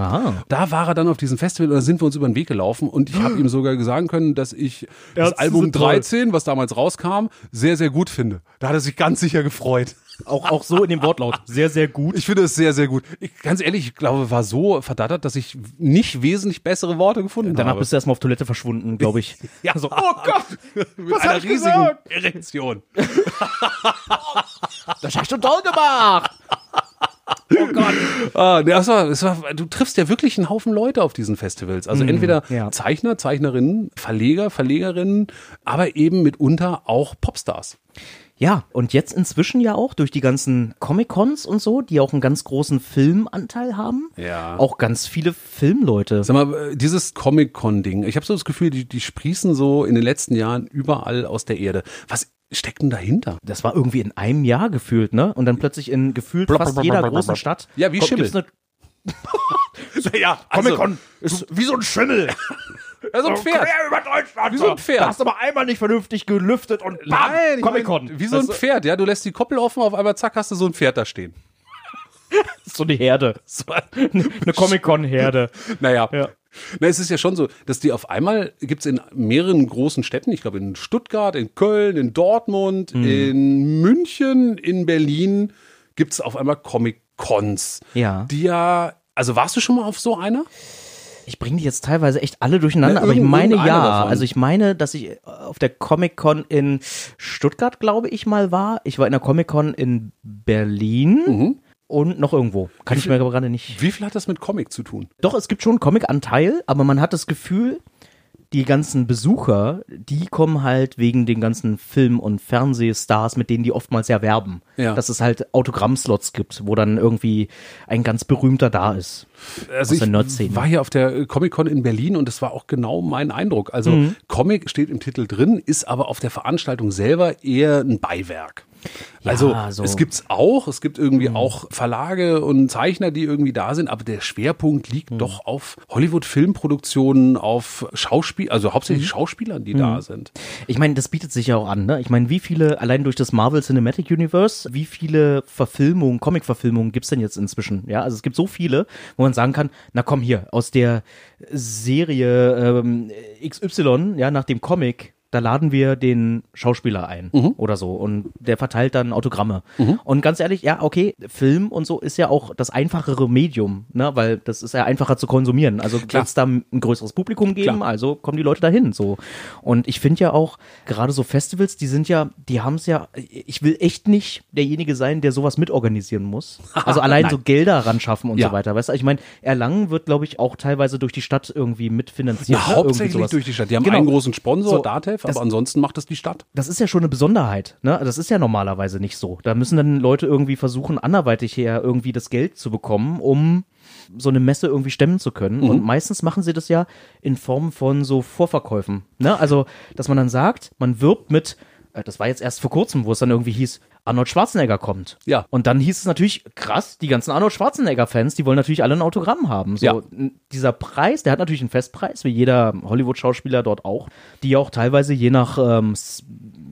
[SPEAKER 1] Da war er dann auf diesem Festival und da sind wir uns über den Weg gelaufen und ich habe ihm sogar sagen können, dass ich das
[SPEAKER 2] Ärzte
[SPEAKER 1] Album
[SPEAKER 2] sind toll.
[SPEAKER 1] 13, was damals rauskam, sehr, sehr gut finde. Da hat er sich ganz sicher gefreut.
[SPEAKER 2] Auch, auch so in dem Wortlaut. Sehr, sehr gut.
[SPEAKER 1] Ich finde es sehr, sehr gut. Ich, ganz ehrlich, ich glaube, war so verdattert, dass ich nicht wesentlich bessere Worte gefunden
[SPEAKER 2] Danach
[SPEAKER 1] habe.
[SPEAKER 2] bist du erstmal auf Toilette verschwunden, glaube ich.
[SPEAKER 1] ja,
[SPEAKER 2] Also,
[SPEAKER 1] oh Gott, mit
[SPEAKER 2] Was
[SPEAKER 1] einer riesigen
[SPEAKER 2] gesagt?
[SPEAKER 1] Erektion.
[SPEAKER 2] das hast du toll gemacht. Oh Gott.
[SPEAKER 1] Ah, das war, das war, du triffst ja wirklich einen Haufen Leute auf diesen Festivals. Also entweder
[SPEAKER 2] ja.
[SPEAKER 1] Zeichner, Zeichnerinnen, Verleger, Verlegerinnen, aber eben mitunter auch Popstars.
[SPEAKER 2] Ja, und jetzt inzwischen ja auch durch die ganzen Comic-Cons und so, die auch einen ganz großen Filmanteil haben.
[SPEAKER 1] Ja.
[SPEAKER 2] Auch ganz viele Filmleute.
[SPEAKER 1] Sag mal, äh, dieses Comic-Con-Ding, ich habe so das Gefühl, die, die sprießen so in den letzten Jahren überall aus der Erde. Was steckt denn dahinter?
[SPEAKER 2] Das war irgendwie in einem Jahr gefühlt, ne? Und dann plötzlich in gefühlt fast jeder großen Stadt.
[SPEAKER 1] Ja, wie
[SPEAKER 2] kommt-
[SPEAKER 1] Schimmel. Ja,
[SPEAKER 2] Comic-Con ist wie so ein Schimmel.
[SPEAKER 1] Ja, so ein Pferd.
[SPEAKER 2] Quer über Deutschland.
[SPEAKER 1] Wie so ein Pferd.
[SPEAKER 2] Da hast du aber einmal nicht vernünftig gelüftet und bam,
[SPEAKER 1] ich
[SPEAKER 2] Comic-Con.
[SPEAKER 1] Wie so ein Pferd, ja. Du lässt die Koppel offen, auf einmal zack, hast du so ein Pferd da stehen.
[SPEAKER 2] So eine Herde.
[SPEAKER 1] So,
[SPEAKER 2] Eine Comic-Con-Herde.
[SPEAKER 1] naja.
[SPEAKER 2] Ja.
[SPEAKER 1] Na, es ist ja schon so, dass die auf einmal gibt's in mehreren großen Städten, ich glaube in Stuttgart, in Köln, in Dortmund,
[SPEAKER 2] Mhm.
[SPEAKER 1] in München, in Berlin, gibt's auf einmal Comic-Cons.
[SPEAKER 2] Ja.
[SPEAKER 1] Die ja, also warst du schon mal auf so einer?
[SPEAKER 2] Ich bringe die jetzt teilweise echt alle durcheinander,
[SPEAKER 1] Ne,
[SPEAKER 2] aber ich meine ja.
[SPEAKER 1] davon.
[SPEAKER 2] Also ich meine, dass ich auf der Comic-Con in Stuttgart, glaube ich, mal war. Ich war in der Comic-Con in Berlin
[SPEAKER 1] Mhm.
[SPEAKER 2] und noch irgendwo. Kann ich mir aber gerade nicht.
[SPEAKER 1] Wie viel hat das mit Comic zu tun?
[SPEAKER 2] Doch, es gibt schon einen Comic-Anteil, aber man hat das Gefühl, die ganzen Besucher, die kommen halt wegen den ganzen Film- und Fernsehstars, mit denen die oftmals ja werben.
[SPEAKER 1] Ja.
[SPEAKER 2] Dass es halt Autogrammslots gibt, wo dann irgendwie ein ganz berühmter da ist.
[SPEAKER 1] Also ich war hier auf der Comic-Con in Berlin und das war auch genau mein Eindruck. Also
[SPEAKER 2] Mhm.
[SPEAKER 1] Comic steht im Titel drin, ist aber auf der Veranstaltung selber eher ein Beiwerk.
[SPEAKER 2] Ja,
[SPEAKER 1] also
[SPEAKER 2] so.
[SPEAKER 1] es gibt's auch, es gibt irgendwie
[SPEAKER 2] Mhm.
[SPEAKER 1] auch Verlage und Zeichner, die irgendwie da sind, aber der Schwerpunkt liegt
[SPEAKER 2] Mhm.
[SPEAKER 1] doch auf Hollywood-Filmproduktionen, auf Schauspiel, also hauptsächlich
[SPEAKER 2] Mhm.
[SPEAKER 1] Schauspielern, die da sind.
[SPEAKER 2] Ich meine, das bietet sich ja auch an, ne? Ich meine, wie viele, allein durch das Marvel Cinematic Universe, wie viele Verfilmungen, Comic-Verfilmungen gibt's denn jetzt inzwischen? Ja, also es gibt so viele, wo man sagen kann, na komm hier, aus der Serie ähm, XY, ja, nach dem Comic, da laden wir den Schauspieler ein oder so und der verteilt dann Autogramme. Und ganz ehrlich, ja, okay, Film und so ist ja auch das einfachere Medium, ne, weil das ist ja einfacher zu konsumieren. Also
[SPEAKER 1] Klar.
[SPEAKER 2] wird's da ein größeres Publikum geben,
[SPEAKER 1] Klar.
[SPEAKER 2] also kommen die Leute dahin so. Und ich finde ja auch, gerade so Festivals, die sind ja, die haben es ja, ich will echt nicht derjenige sein, der sowas mitorganisieren muss. Also allein so Gelder ran schaffen und
[SPEAKER 1] Ja.
[SPEAKER 2] so weiter. Weißt du, ich meine, Erlangen wird, glaube ich, auch teilweise durch die Stadt irgendwie mitfinanziert.
[SPEAKER 1] Na,
[SPEAKER 2] ne?
[SPEAKER 1] Hauptsächlich durch die Stadt. Die haben
[SPEAKER 2] Genau.
[SPEAKER 1] einen großen Sponsor,
[SPEAKER 2] So,
[SPEAKER 1] Datev,
[SPEAKER 2] das-
[SPEAKER 1] aber ansonsten macht es die Stadt.
[SPEAKER 2] das ist ja schon eine Besonderheit. Ne? Das ist ja normalerweise nicht so. Da müssen dann Leute irgendwie versuchen, anderweitig her irgendwie das Geld zu bekommen, um so eine Messe irgendwie stemmen zu können.
[SPEAKER 1] Mhm.
[SPEAKER 2] Und meistens machen sie das ja in Form von so Vorverkäufen. Ne? Also, dass man dann sagt, man wirbt mit, äh, das war jetzt erst vor kurzem, wo es dann irgendwie hieß, Arnold Schwarzenegger kommt.
[SPEAKER 1] Ja.
[SPEAKER 2] Und dann hieß es natürlich, krass, die ganzen Arnold Schwarzenegger-Fans, die wollen natürlich alle ein Autogramm haben. So,
[SPEAKER 1] Ja.
[SPEAKER 2] dieser Preis, der hat natürlich einen Festpreis, wie jeder Hollywood-Schauspieler dort auch, die auch teilweise je nach, ähm,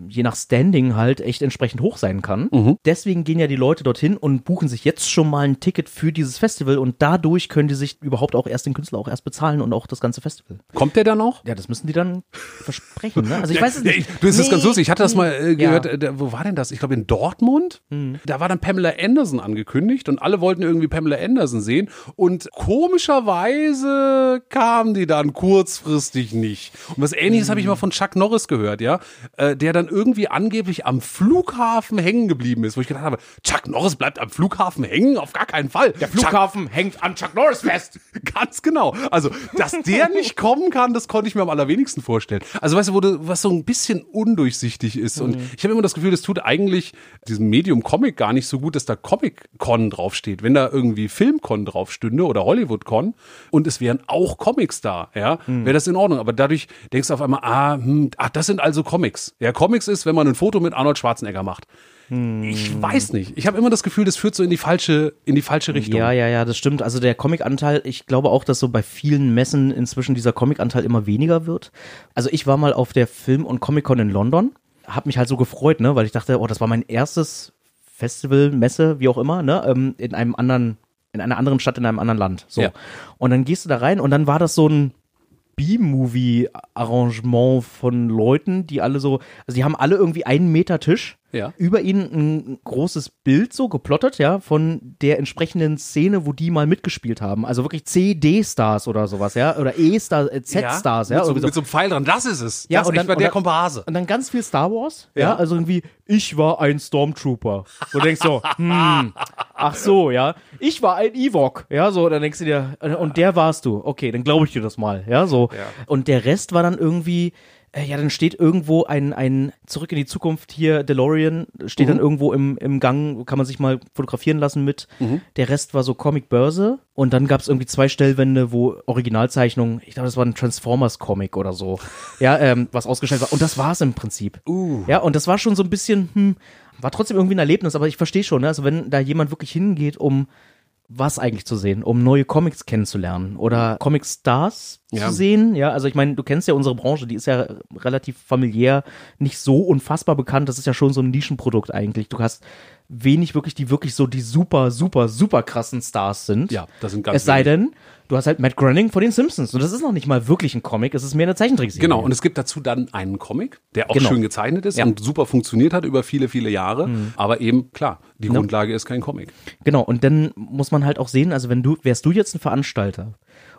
[SPEAKER 2] je nach Standing halt echt entsprechend hoch sein kann.
[SPEAKER 1] Mhm.
[SPEAKER 2] Deswegen gehen ja die Leute dorthin und buchen sich jetzt schon mal ein Ticket für dieses Festival und dadurch können die sich überhaupt auch erst den Künstler auch erst bezahlen und auch das ganze Festival.
[SPEAKER 1] Kommt der dann auch?
[SPEAKER 2] Ja, das müssen die dann versprechen, ne? Also ich weiß es
[SPEAKER 1] Ja,
[SPEAKER 2] nicht.
[SPEAKER 1] ich- Du, es ist
[SPEAKER 2] Nee.
[SPEAKER 1] ganz lustig. Ich hatte das mal äh,
[SPEAKER 2] Ja.
[SPEAKER 1] gehört. Äh, da, wo war denn das? Ich glaube in Dortmund. Da war dann Pamela Anderson angekündigt und alle wollten irgendwie Pamela Anderson sehen. Und komischerweise kam die dann kurzfristig nicht. Und was ähnliches habe ich mal von Chuck Norris gehört, ja. Äh, der dann irgendwie angeblich am Flughafen hängen geblieben ist, wo ich gedacht habe, Chuck Norris bleibt am Flughafen hängen? Auf gar keinen Fall. Der
[SPEAKER 2] Flughafen hängt an Chuck Norris fest.
[SPEAKER 1] Ganz genau. Also, dass der nicht kommen kann, das konnte ich mir am allerwenigsten vorstellen. Also, weißt du, wo du, was so ein bisschen undurchsichtig ist. Und ich habe immer das Gefühl, das tut eigentlich diesem Medium Comic gar nicht so gut, dass da Comic-Con draufsteht. Wenn da irgendwie Film-Con draufstünde oder Hollywood-Con und es wären auch Comics da, ja, wäre das in Ordnung. Aber dadurch denkst du auf einmal, ah, hm, ach, das sind also Comics. Ja, Comics ist, wenn man ein Foto mit Arnold Schwarzenegger macht. Ich weiß nicht. Ich habe immer das Gefühl, das führt so in die falsche, in die falsche Richtung.
[SPEAKER 2] Ja, ja, ja, das stimmt. Also der Comic-Anteil, ich glaube auch, dass so bei vielen Messen inzwischen dieser Comic-Anteil immer weniger wird. Also ich war mal auf der Film- und Comic-Con in London, hab mich halt so gefreut, ne, weil ich dachte, oh, das war mein erstes Festival, Messe, wie auch immer, ne, ähm, in einem anderen, in einer anderen Stadt, in einem anderen Land. So.
[SPEAKER 1] Ja.
[SPEAKER 2] Und dann gehst du da rein und dann war das so ein B-Movie-Arrangement von Leuten, die alle so, also die haben alle irgendwie einen Meter Tisch
[SPEAKER 1] Ja.
[SPEAKER 2] über ihn ein großes Bild so geplottet, ja, von der entsprechenden Szene, wo die mal mitgespielt haben. Also wirklich C-D-Stars oder sowas, ja, oder E-Stars, äh, Z-Stars, ja.
[SPEAKER 1] Mit so, mit so einem Pfeil dran. Das ist es.
[SPEAKER 2] Ja,
[SPEAKER 1] das
[SPEAKER 2] und
[SPEAKER 1] ich
[SPEAKER 2] dann-
[SPEAKER 1] war
[SPEAKER 2] und
[SPEAKER 1] der Komparse.
[SPEAKER 2] Und dann ganz viel Star Wars, ja,
[SPEAKER 1] Ja.
[SPEAKER 2] also irgendwie, ich war ein Stormtrooper. Wo du denkst so, hm, ach so, ja, ich war ein Ewok, ja, so, dann denkst du dir, und der warst du, okay, dann glaube ich dir das mal, ja, so. Und der Rest war dann irgendwie, ja, dann steht irgendwo ein, ein Zurück in die Zukunft hier, DeLorean, steht dann irgendwo im, im Gang, kann man sich mal fotografieren lassen mit. Der Rest war so Comic-Börse und dann gab es irgendwie zwei Stellwände, wo Originalzeichnungen, ich glaube, das war ein Transformers-Comic oder so, ja, ähm, was ausgestellt war. Und das war es im Prinzip. Ja, und das war schon so ein bisschen, hm, war trotzdem irgendwie ein Erlebnis, aber ich verstehe schon, ne? also wenn da jemand wirklich hingeht, um was eigentlich zu sehen, um neue Comics kennenzulernen oder Comic-Stars
[SPEAKER 1] Ja.
[SPEAKER 2] zu sehen. Ja, also ich meine, du kennst ja unsere Branche, die ist ja relativ familiär, nicht so unfassbar bekannt. Das ist ja schon so ein Nischenprodukt eigentlich. Du hast wenig wirklich, die wirklich so die super, super, super krassen Stars sind.
[SPEAKER 1] Ja, das sind ganz
[SPEAKER 2] Es sei
[SPEAKER 1] wenig.
[SPEAKER 2] denn, du hast halt Matt Groening von den Simpsons und das ist noch nicht mal wirklich ein Comic, es ist mehr eine Zeichentrickserie.
[SPEAKER 1] Genau, und es gibt dazu dann einen Comic, der auch
[SPEAKER 2] Genau.
[SPEAKER 1] schön gezeichnet ist
[SPEAKER 2] Ja. Mhm.
[SPEAKER 1] und super funktioniert hat über viele, viele Jahre. Aber eben, klar, die Grundlage ist kein Comic.
[SPEAKER 2] Genau, und dann muss man halt auch sehen, also wenn du, wärst du jetzt ein Veranstalter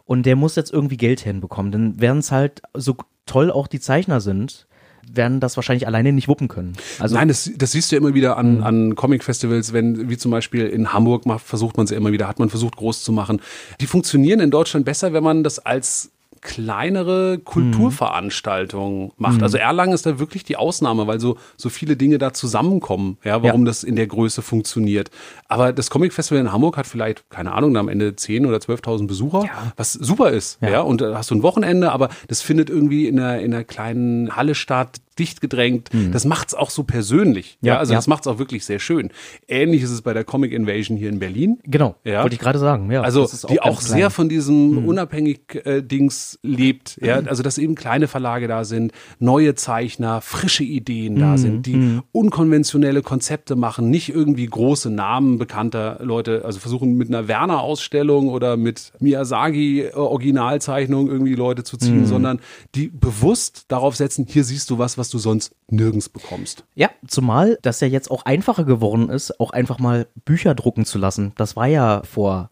[SPEAKER 2] und der muss jetzt irgendwie Geld hinbekommen, dann werden es halt, so toll auch die Zeichner sind, werden das wahrscheinlich alleine nicht wuppen können. Also
[SPEAKER 1] Nein, das, das siehst du ja immer wieder
[SPEAKER 2] Mhm.
[SPEAKER 1] an, an Comic-Festivals, wenn, wie zum Beispiel in Hamburg macht, versucht man ja immer wieder, hat man versucht groß zu machen. Die funktionieren in Deutschland besser, wenn man das als kleinere Kulturveranstaltung macht. Also Erlangen ist da wirklich die Ausnahme, weil so, so viele Dinge da zusammenkommen, ja, warum
[SPEAKER 2] Ja.
[SPEAKER 1] das in der Größe funktioniert. Aber das Comic Festival in Hamburg hat vielleicht, keine Ahnung, am Ende 10 oder 12.000 Besucher, was super ist, ja. und da hast du ein Wochenende, aber das findet irgendwie in einer, in einer kleinen Halle statt, dicht gedrängt. Das macht's auch so persönlich. Ja,
[SPEAKER 2] Ja,
[SPEAKER 1] also
[SPEAKER 2] ja.
[SPEAKER 1] das macht's auch wirklich sehr schön. Ähnlich ist es bei der Comic Invasion hier in Berlin.
[SPEAKER 2] genau,
[SPEAKER 1] Ja.
[SPEAKER 2] wollte ich gerade sagen. Ja,
[SPEAKER 1] Also
[SPEAKER 2] ist
[SPEAKER 1] die auch
[SPEAKER 2] klein. Mhm.
[SPEAKER 1] sehr von diesem unabhängig äh, Dings lebt. Ja, also dass eben kleine Verlage da sind, neue Zeichner, frische Ideen
[SPEAKER 2] Mhm.
[SPEAKER 1] da sind, die unkonventionelle Konzepte machen, nicht irgendwie große Namen bekannter Leute, also versuchen mit einer Werner Ausstellung oder mit Miyazaki äh, Originalzeichnung irgendwie Leute zu
[SPEAKER 2] Mhm.
[SPEAKER 1] ziehen, sondern die bewusst darauf setzen, hier siehst du was, was du sonst nirgends bekommst.
[SPEAKER 2] Ja, zumal das ja jetzt auch einfacher geworden ist, auch einfach mal Bücher drucken zu lassen. Das war ja vor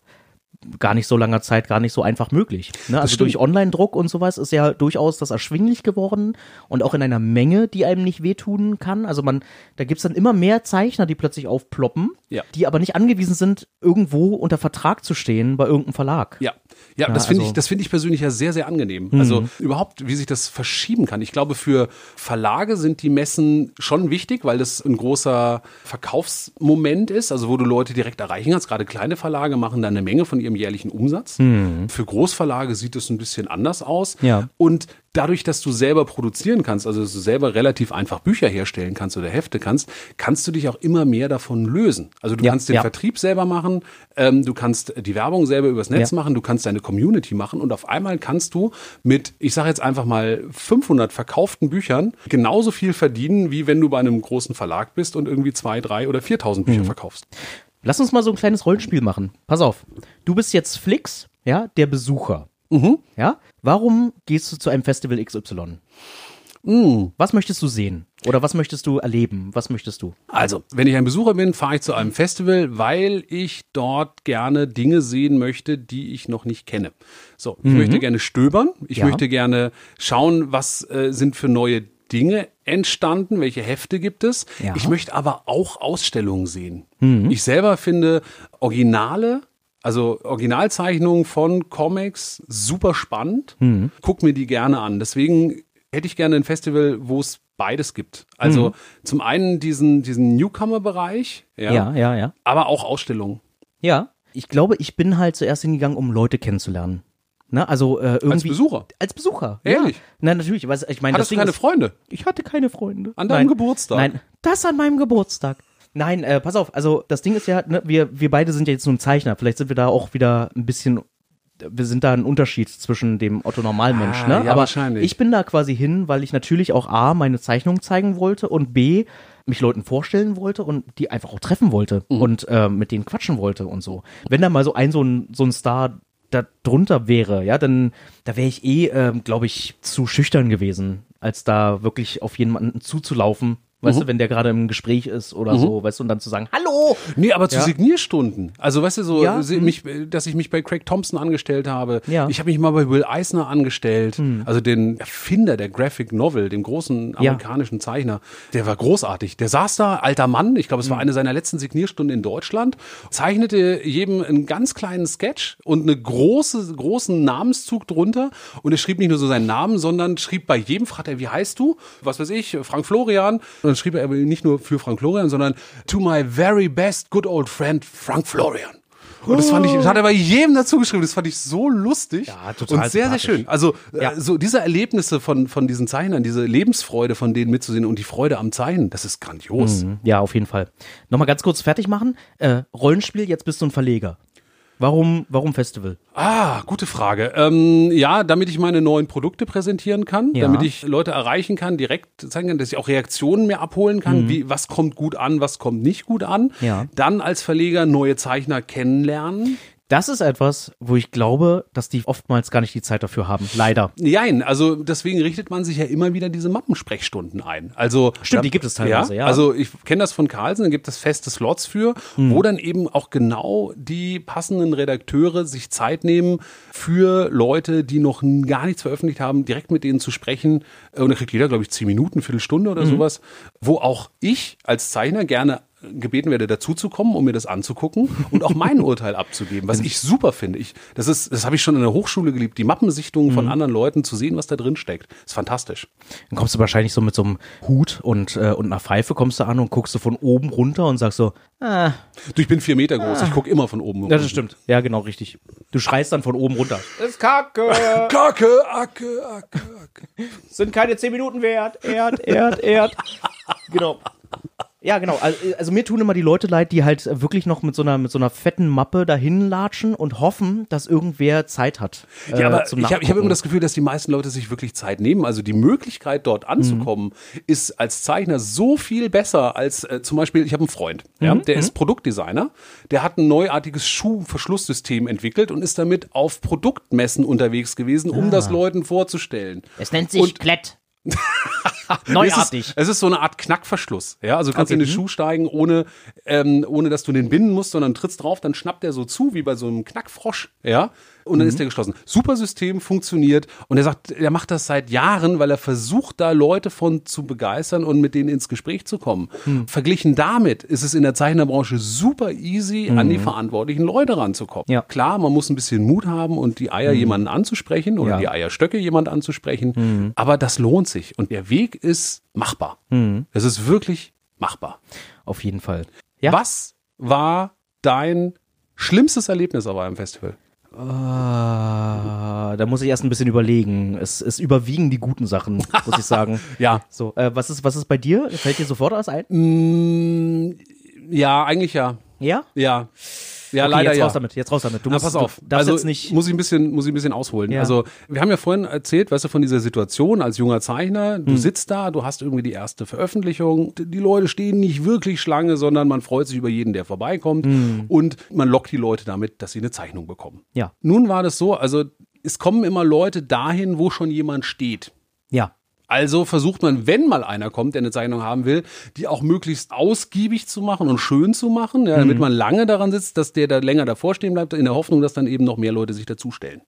[SPEAKER 2] gar nicht so langer Zeit gar nicht so einfach möglich. Ne? Also
[SPEAKER 1] stimmt.
[SPEAKER 2] durch Online-Druck und sowas ist ja durchaus das erschwinglich geworden und auch in einer Menge, die einem nicht wehtun kann. Also man, da gibt's dann immer mehr Zeichner, die plötzlich aufploppen,
[SPEAKER 1] Ja.
[SPEAKER 2] die aber nicht angewiesen sind, irgendwo unter Vertrag zu stehen bei irgendeinem Verlag.
[SPEAKER 1] Ja, ja,
[SPEAKER 2] Ja,
[SPEAKER 1] das finde
[SPEAKER 2] also-
[SPEAKER 1] ich, das finde ich persönlich ja sehr, sehr angenehm. Also überhaupt, wie sich das verschieben kann. Ich glaube, für Verlage sind die Messen schon wichtig, weil das ein großer Verkaufsmoment ist, also wo du Leute direkt erreichen kannst. Gerade kleine Verlage machen da eine Menge von ihrem jährlichen Umsatz. Für Großverlage sieht es ein bisschen anders aus.
[SPEAKER 2] Ja.
[SPEAKER 1] Und dadurch, dass du selber produzieren kannst, also dass du selber relativ einfach Bücher herstellen kannst oder Hefte kannst, kannst du dich auch immer mehr davon lösen. Also du
[SPEAKER 2] Ja,
[SPEAKER 1] kannst den
[SPEAKER 2] ja.
[SPEAKER 1] Vertrieb selber machen, ähm, du kannst die Werbung selber übers Netz
[SPEAKER 2] Ja.
[SPEAKER 1] machen, du kannst deine Community machen und auf einmal kannst du mit, ich sage jetzt einfach mal 500 verkauften Büchern genauso viel verdienen, wie wenn du bei einem großen Verlag bist und irgendwie zwei, drei oder 4.000 Bücher
[SPEAKER 2] Mhm.
[SPEAKER 1] verkaufst.
[SPEAKER 2] Lass uns mal so ein kleines Rollenspiel machen. Pass auf. Du bist jetzt Flix, ja, der Besucher.
[SPEAKER 1] Mhm.
[SPEAKER 2] Ja? Warum gehst du zu einem Festival XY?
[SPEAKER 1] Mm.
[SPEAKER 2] Was möchtest du sehen? Oder was möchtest du erleben? Was möchtest du?
[SPEAKER 1] Also, wenn ich ein Besucher bin, fahre ich zu einem Festival, weil ich dort gerne Dinge sehen möchte, die ich noch nicht kenne. So, ich möchte gerne stöbern, ich
[SPEAKER 2] Ja.
[SPEAKER 1] möchte gerne schauen, was äh, sind für neue Dinge entstanden, welche Hefte gibt es.
[SPEAKER 2] Ja.
[SPEAKER 1] Ich möchte aber auch Ausstellungen sehen. Ich selber finde Originale also Originalzeichnungen von Comics, super spannend. Guck mir die gerne an. Deswegen hätte ich gerne ein Festival, wo es beides gibt. Also zum einen diesen, diesen Newcomer-Bereich, ja,
[SPEAKER 2] Ja, ja, ja.
[SPEAKER 1] aber auch Ausstellungen.
[SPEAKER 2] Ja. Ich glaube, ich bin halt zuerst hingegangen, um Leute kennenzulernen. Ne? Also äh, irgendwie.
[SPEAKER 1] Als Besucher.
[SPEAKER 2] Als Besucher.
[SPEAKER 1] Ehrlich?
[SPEAKER 2] Ja. Na, natürlich. Was, ich meine, das
[SPEAKER 1] Hattest du keine
[SPEAKER 2] ist,
[SPEAKER 1] Freunde?
[SPEAKER 2] Ich hatte keine Freunde.
[SPEAKER 1] An deinem
[SPEAKER 2] Nein.
[SPEAKER 1] Geburtstag?
[SPEAKER 2] Nein, das an meinem Geburtstag. Nein, äh, pass auf, also das Ding ist ja, ne, wir, wir beide sind ja jetzt nur ein Zeichner. Vielleicht sind wir da auch wieder ein bisschen, wir sind da ein Unterschied zwischen dem Otto Normalmensch,
[SPEAKER 1] Ah,
[SPEAKER 2] ne?
[SPEAKER 1] ja,
[SPEAKER 2] Aber
[SPEAKER 1] wahrscheinlich.
[SPEAKER 2] ich bin da quasi hin, weil ich natürlich auch A, meine Zeichnung zeigen wollte und B, mich Leuten vorstellen wollte und die einfach auch treffen wollte
[SPEAKER 1] Mhm.
[SPEAKER 2] und äh, mit denen quatschen wollte und so. Wenn da mal so ein, so ein, so ein Star da drunter wäre, ja, dann da wäre ich eh, ähm, glaube ich, zu schüchtern gewesen, als da wirklich auf jemanden zuzulaufen. Weißt du, wenn der gerade im Gespräch ist oder so, weißt du, und dann zu sagen, hallo!
[SPEAKER 1] Nee, aber zu
[SPEAKER 2] Ja.
[SPEAKER 1] Signierstunden. Also weißt du, so,
[SPEAKER 2] Ja, mhm.
[SPEAKER 1] mich, dass ich mich bei Craig Thompson angestellt habe.
[SPEAKER 2] Ja. Mhm.
[SPEAKER 1] Ich habe mich mal bei Will Eisner angestellt. Also den Erfinder der Graphic Novel, dem großen amerikanischen Zeichner. Der war großartig. Der saß da, alter Mann, ich glaube,
[SPEAKER 2] Mhm.
[SPEAKER 1] es war eine seiner letzten Signierstunden in Deutschland, zeichnete jedem einen ganz kleinen Sketch und eine große, großen Namenszug drunter. Und er schrieb nicht nur so seinen Namen, sondern schrieb bei jedem, fragt er, wie heißt du? Was weiß ich, Frank Florian. Und dann schrieb er nicht nur für Frank Florian, sondern to my very best good old friend Frank Florian. Und das fand ich, das hat er bei jedem dazu geschrieben. Das fand ich so lustig
[SPEAKER 2] Ja, total
[SPEAKER 1] und sehr, sehr schön. Also
[SPEAKER 2] Ja.
[SPEAKER 1] äh, so diese Erlebnisse von von diesen Zeichnern, diese Lebensfreude von denen mitzusehen und die Freude am Zeichnen, das ist grandios.
[SPEAKER 2] Ja, auf jeden Fall. Nochmal ganz kurz fertig machen. Äh, Rollenspiel, jetzt bist du ein Verleger. Warum, warum Festival?
[SPEAKER 1] Ah, gute Frage. Ähm, ja, damit ich meine neuen Produkte präsentieren kann,
[SPEAKER 2] Ja.
[SPEAKER 1] damit ich Leute erreichen kann, direkt zeigen kann, dass ich auch Reaktionen mir abholen kann, wie was kommt gut an, was kommt nicht gut an.
[SPEAKER 2] Mhm. Ja.
[SPEAKER 1] Dann als Verleger neue Zeichner kennenlernen.
[SPEAKER 2] Das ist etwas, wo ich glaube, dass die oftmals gar nicht die Zeit dafür haben. Leider.
[SPEAKER 1] Nein, also deswegen richtet man sich ja immer wieder diese Mappensprechstunden ein. Also
[SPEAKER 2] Stimmt, die gibt es teilweise, ja.
[SPEAKER 1] Also ich kenne das von Carlsen, da gibt es feste Slots für,
[SPEAKER 2] Hm.
[SPEAKER 1] wo dann eben auch genau die passenden Redakteure sich Zeit nehmen für Leute, die noch gar nichts veröffentlicht haben, direkt mit denen zu sprechen. Äh, Und da kriegt jeder, glaube ich, zehn Minuten, Viertelstunde
[SPEAKER 2] Mhm.
[SPEAKER 1] oder sowas, wo auch ich als Zeichner gerne gebeten werde, dazuzukommen, um mir das anzugucken und auch mein Urteil abzugeben, was ich super finde. Ich, das ist, das habe ich schon in der Hochschule geliebt, die Mappensichtungen
[SPEAKER 2] Mhm.
[SPEAKER 1] von anderen Leuten zu sehen, was da drin steckt. Ist fantastisch.
[SPEAKER 2] Dann kommst du wahrscheinlich so mit so einem Hut und, äh, und einer Pfeife kommst du an und guckst du von oben runter und sagst so, ah,
[SPEAKER 1] Du, ich bin vier Meter groß, ich gucke immer von oben.
[SPEAKER 2] ja, das stimmt. Ja, genau, richtig. Du schreist dann von oben runter.
[SPEAKER 5] Ist kacke.
[SPEAKER 1] Kacke, Acke, Acke, Acke.
[SPEAKER 2] Sind keine zehn Minuten wert. Erd, Erd, Erd. genau. Ja, genau. Also, also mir tun immer die Leute leid, die halt wirklich noch mit so einer, mit so einer fetten Mappe dahin latschen und hoffen, dass irgendwer Zeit hat. äh,
[SPEAKER 1] Ja, aber
[SPEAKER 2] zum
[SPEAKER 1] ich habe ich hab immer das Gefühl, dass die meisten Leute sich wirklich Zeit nehmen. Also die Möglichkeit, dort anzukommen, ist als Zeichner so viel besser als äh, zum Beispiel, ich habe einen Freund, ja, der ist Produktdesigner, der hat ein neuartiges Schuhverschlusssystem entwickelt und ist damit auf Produktmessen unterwegs gewesen, um das Leuten vorzustellen.
[SPEAKER 3] Es nennt sich
[SPEAKER 1] Und-
[SPEAKER 3] Klett.
[SPEAKER 2] Neuartig.
[SPEAKER 1] Es ist, es ist so eine Art Knackverschluss. Ja, also du kannst in den Schuh steigen, ohne, ähm, ohne dass du den binden musst, sondern trittst drauf, dann schnappt der so zu, wie bei so einem Knackfrosch. Ja, und dann ist der geschlossen. Super System, funktioniert. Und er sagt, er macht das seit Jahren, weil er versucht, da Leute von zu begeistern und mit denen ins Gespräch zu kommen. Verglichen damit ist es in der Zeichnerbranche super easy, an die verantwortlichen Leute ranzukommen.
[SPEAKER 2] Ja.
[SPEAKER 1] Klar, man muss ein bisschen Mut haben und die Eier jemanden anzusprechen oder
[SPEAKER 2] Ja.
[SPEAKER 1] die Eierstöcke jemand anzusprechen. Aber das lohnt sich. Und der Weg ist machbar. Es ist wirklich machbar.
[SPEAKER 2] Auf jeden Fall. Ja.
[SPEAKER 1] Was war dein schlimmstes Erlebnis aber im Festival?
[SPEAKER 2] Ah, da muss ich erst ein bisschen überlegen. Es, es überwiegen die guten Sachen, muss ich sagen.
[SPEAKER 1] Ja.
[SPEAKER 2] So, äh, was ist, was ist bei dir? Fällt dir sofort was ein?
[SPEAKER 1] Mm, ja, eigentlich ja.
[SPEAKER 2] Ja?
[SPEAKER 1] Ja. Ja,
[SPEAKER 2] Okay,
[SPEAKER 1] leider
[SPEAKER 2] jetzt
[SPEAKER 1] ja.
[SPEAKER 2] raus damit, jetzt raus damit. Du
[SPEAKER 1] Na,
[SPEAKER 2] musst,
[SPEAKER 1] pass auf.
[SPEAKER 2] Du
[SPEAKER 1] also
[SPEAKER 2] jetzt nicht.
[SPEAKER 1] muss ich ein bisschen, muss ich ein bisschen ausholen.
[SPEAKER 2] Ja.
[SPEAKER 1] Also wir haben ja vorhin erzählt, weißt du, von dieser Situation als junger Zeichner.
[SPEAKER 2] Hm.
[SPEAKER 1] Du sitzt da, du hast irgendwie die erste Veröffentlichung. Die Leute stehen nicht wirklich Schlange, sondern man freut sich über jeden, der vorbeikommt. Und man lockt die Leute damit, dass sie eine Zeichnung bekommen.
[SPEAKER 2] Hm. Ja.
[SPEAKER 1] Nun war das so, also es kommen immer Leute dahin, wo schon jemand steht.
[SPEAKER 2] ja.
[SPEAKER 1] Also versucht man, wenn mal einer kommt, der eine Zeichnung haben will, die auch möglichst ausgiebig zu machen und schön zu machen, ja, damit man lange daran sitzt, dass der da länger davor stehen bleibt, in der Hoffnung, dass dann eben noch mehr Leute sich dazustellen.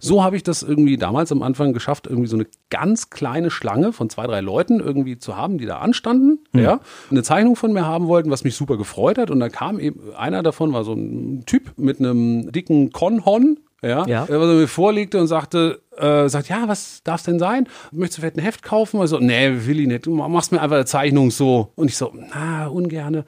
[SPEAKER 1] So habe ich das irgendwie damals am Anfang geschafft, irgendwie so eine ganz kleine Schlange von zwei, drei Leuten irgendwie zu haben, die da anstanden, ja, eine Zeichnung von mir haben wollten, was mich super gefreut hat. Und da kam eben, einer davon war so ein Typ mit einem dicken Konhon, ja,
[SPEAKER 2] Ja.
[SPEAKER 1] was er mir vorlegte und sagte, äh, sagt, ja, was darf's denn sein? Möchtest du vielleicht ein Heft kaufen? Also, nee, will ich nicht. Du machst mir einfach eine Zeichnung so. Und ich so, na, ungerne.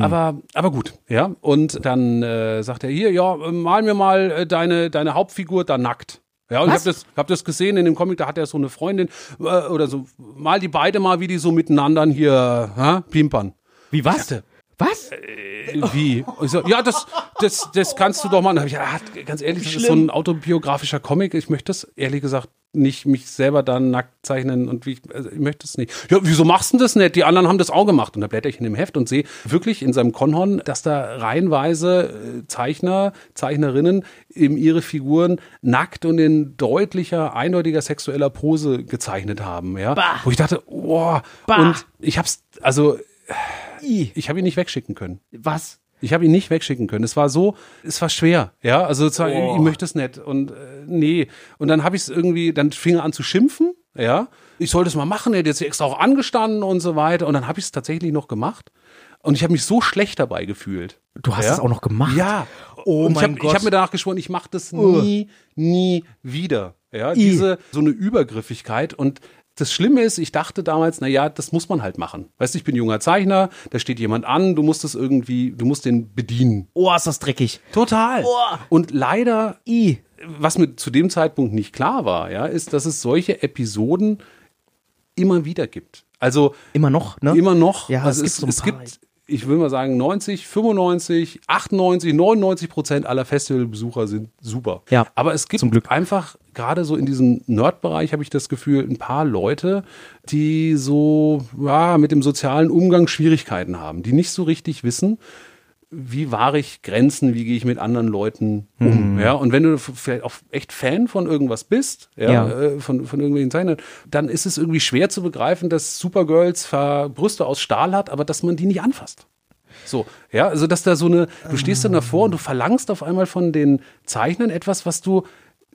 [SPEAKER 1] Aber, aber gut, ja. Und dann äh, sagt er, hier, ja, mal mir mal äh, deine, deine Hauptfigur da nackt. Ja, und ich habe das, hab das gesehen in dem Comic, da hat er so eine Freundin äh, oder so, mal die beide mal, wie die so miteinander hier hä, pimpern.
[SPEAKER 2] Wie was? Was?
[SPEAKER 1] Äh, Wie? So, ja, das, das, das kannst du doch mal. Ich gedacht, ah, ganz ehrlich, das ist so ein autobiografischer Comic. Ich möchte das ehrlich gesagt nicht mich selber dann nackt zeichnen und wie ich, also ich möchte es nicht. Ja, wieso machst du denn das nicht? Die anderen haben das auch gemacht. Und da blätter ich in dem Heft und sehe wirklich in seinem Konhorn, dass da reihenweise äh, Zeichner, Zeichnerinnen eben ihre Figuren nackt und in deutlicher, eindeutiger sexueller Pose gezeichnet haben, ja.
[SPEAKER 2] Bah.
[SPEAKER 1] Wo ich dachte, wow.
[SPEAKER 2] Bah.
[SPEAKER 1] Und ich hab's, also,
[SPEAKER 2] I.
[SPEAKER 1] ich habe ihn nicht wegschicken können.
[SPEAKER 2] Was?
[SPEAKER 1] Ich habe ihn nicht wegschicken können. Es war so, es war schwer, ja. Also sagen,
[SPEAKER 2] Oh.
[SPEAKER 1] ich möchte es nicht und äh, nee. Und dann habe ich es irgendwie, dann fing er an zu schimpfen, ja. Ich sollte es mal machen, er hat jetzt extra auch angestanden und so weiter. Und dann habe ich es tatsächlich noch gemacht. Und ich habe mich so schlecht dabei gefühlt.
[SPEAKER 2] Du hast
[SPEAKER 1] ja?
[SPEAKER 2] es auch noch gemacht?
[SPEAKER 1] Ja.
[SPEAKER 2] Oh
[SPEAKER 1] und ich
[SPEAKER 2] mein
[SPEAKER 1] habe
[SPEAKER 2] Gott.
[SPEAKER 1] hab mir danach geschworen, ich mache das nie, nie wieder. Ja, diese so eine Übergriffigkeit und das Schlimme ist, ich dachte damals, na ja, das muss man halt machen. Weißt du, ich bin junger Zeichner, da steht jemand an, du musst es irgendwie, du musst den bedienen.
[SPEAKER 2] Oh, ist das dreckig.
[SPEAKER 1] Total.
[SPEAKER 2] Boah.
[SPEAKER 1] Und leider,
[SPEAKER 2] I.
[SPEAKER 1] was mir zu dem Zeitpunkt nicht klar war, ja, ist, dass es solche Episoden immer wieder gibt. Also
[SPEAKER 2] Immer noch, ne?
[SPEAKER 1] immer noch.
[SPEAKER 2] Ja,
[SPEAKER 1] also
[SPEAKER 2] es
[SPEAKER 1] es,
[SPEAKER 2] gibt so ein
[SPEAKER 1] es
[SPEAKER 2] paar.
[SPEAKER 1] gibt, ich will mal sagen, 90, 95, 98, 99 Prozent aller Festivalbesucher sind super.
[SPEAKER 2] Ja,
[SPEAKER 1] Aber es gibt
[SPEAKER 2] zum Glück.
[SPEAKER 1] einfach, gerade so in diesem Nerd-Bereich habe ich das Gefühl, ein paar Leute, die so ja, mit dem sozialen Umgang Schwierigkeiten haben, die nicht so richtig wissen, wie wahre ich Grenzen, wie gehe ich mit anderen Leuten um.
[SPEAKER 2] Mhm.
[SPEAKER 1] Ja, und wenn du vielleicht auch echt Fan von irgendwas bist, ja,
[SPEAKER 2] Ja.
[SPEAKER 1] Äh, von, von irgendwelchen Zeichnern, dann ist es irgendwie schwer zu begreifen, dass Supergirl zwar Brüste aus Stahl hat, aber dass man die nicht anfasst. So, ja, also dass da so eine, du stehst dann davor und du verlangst auf einmal von den Zeichnern etwas, was du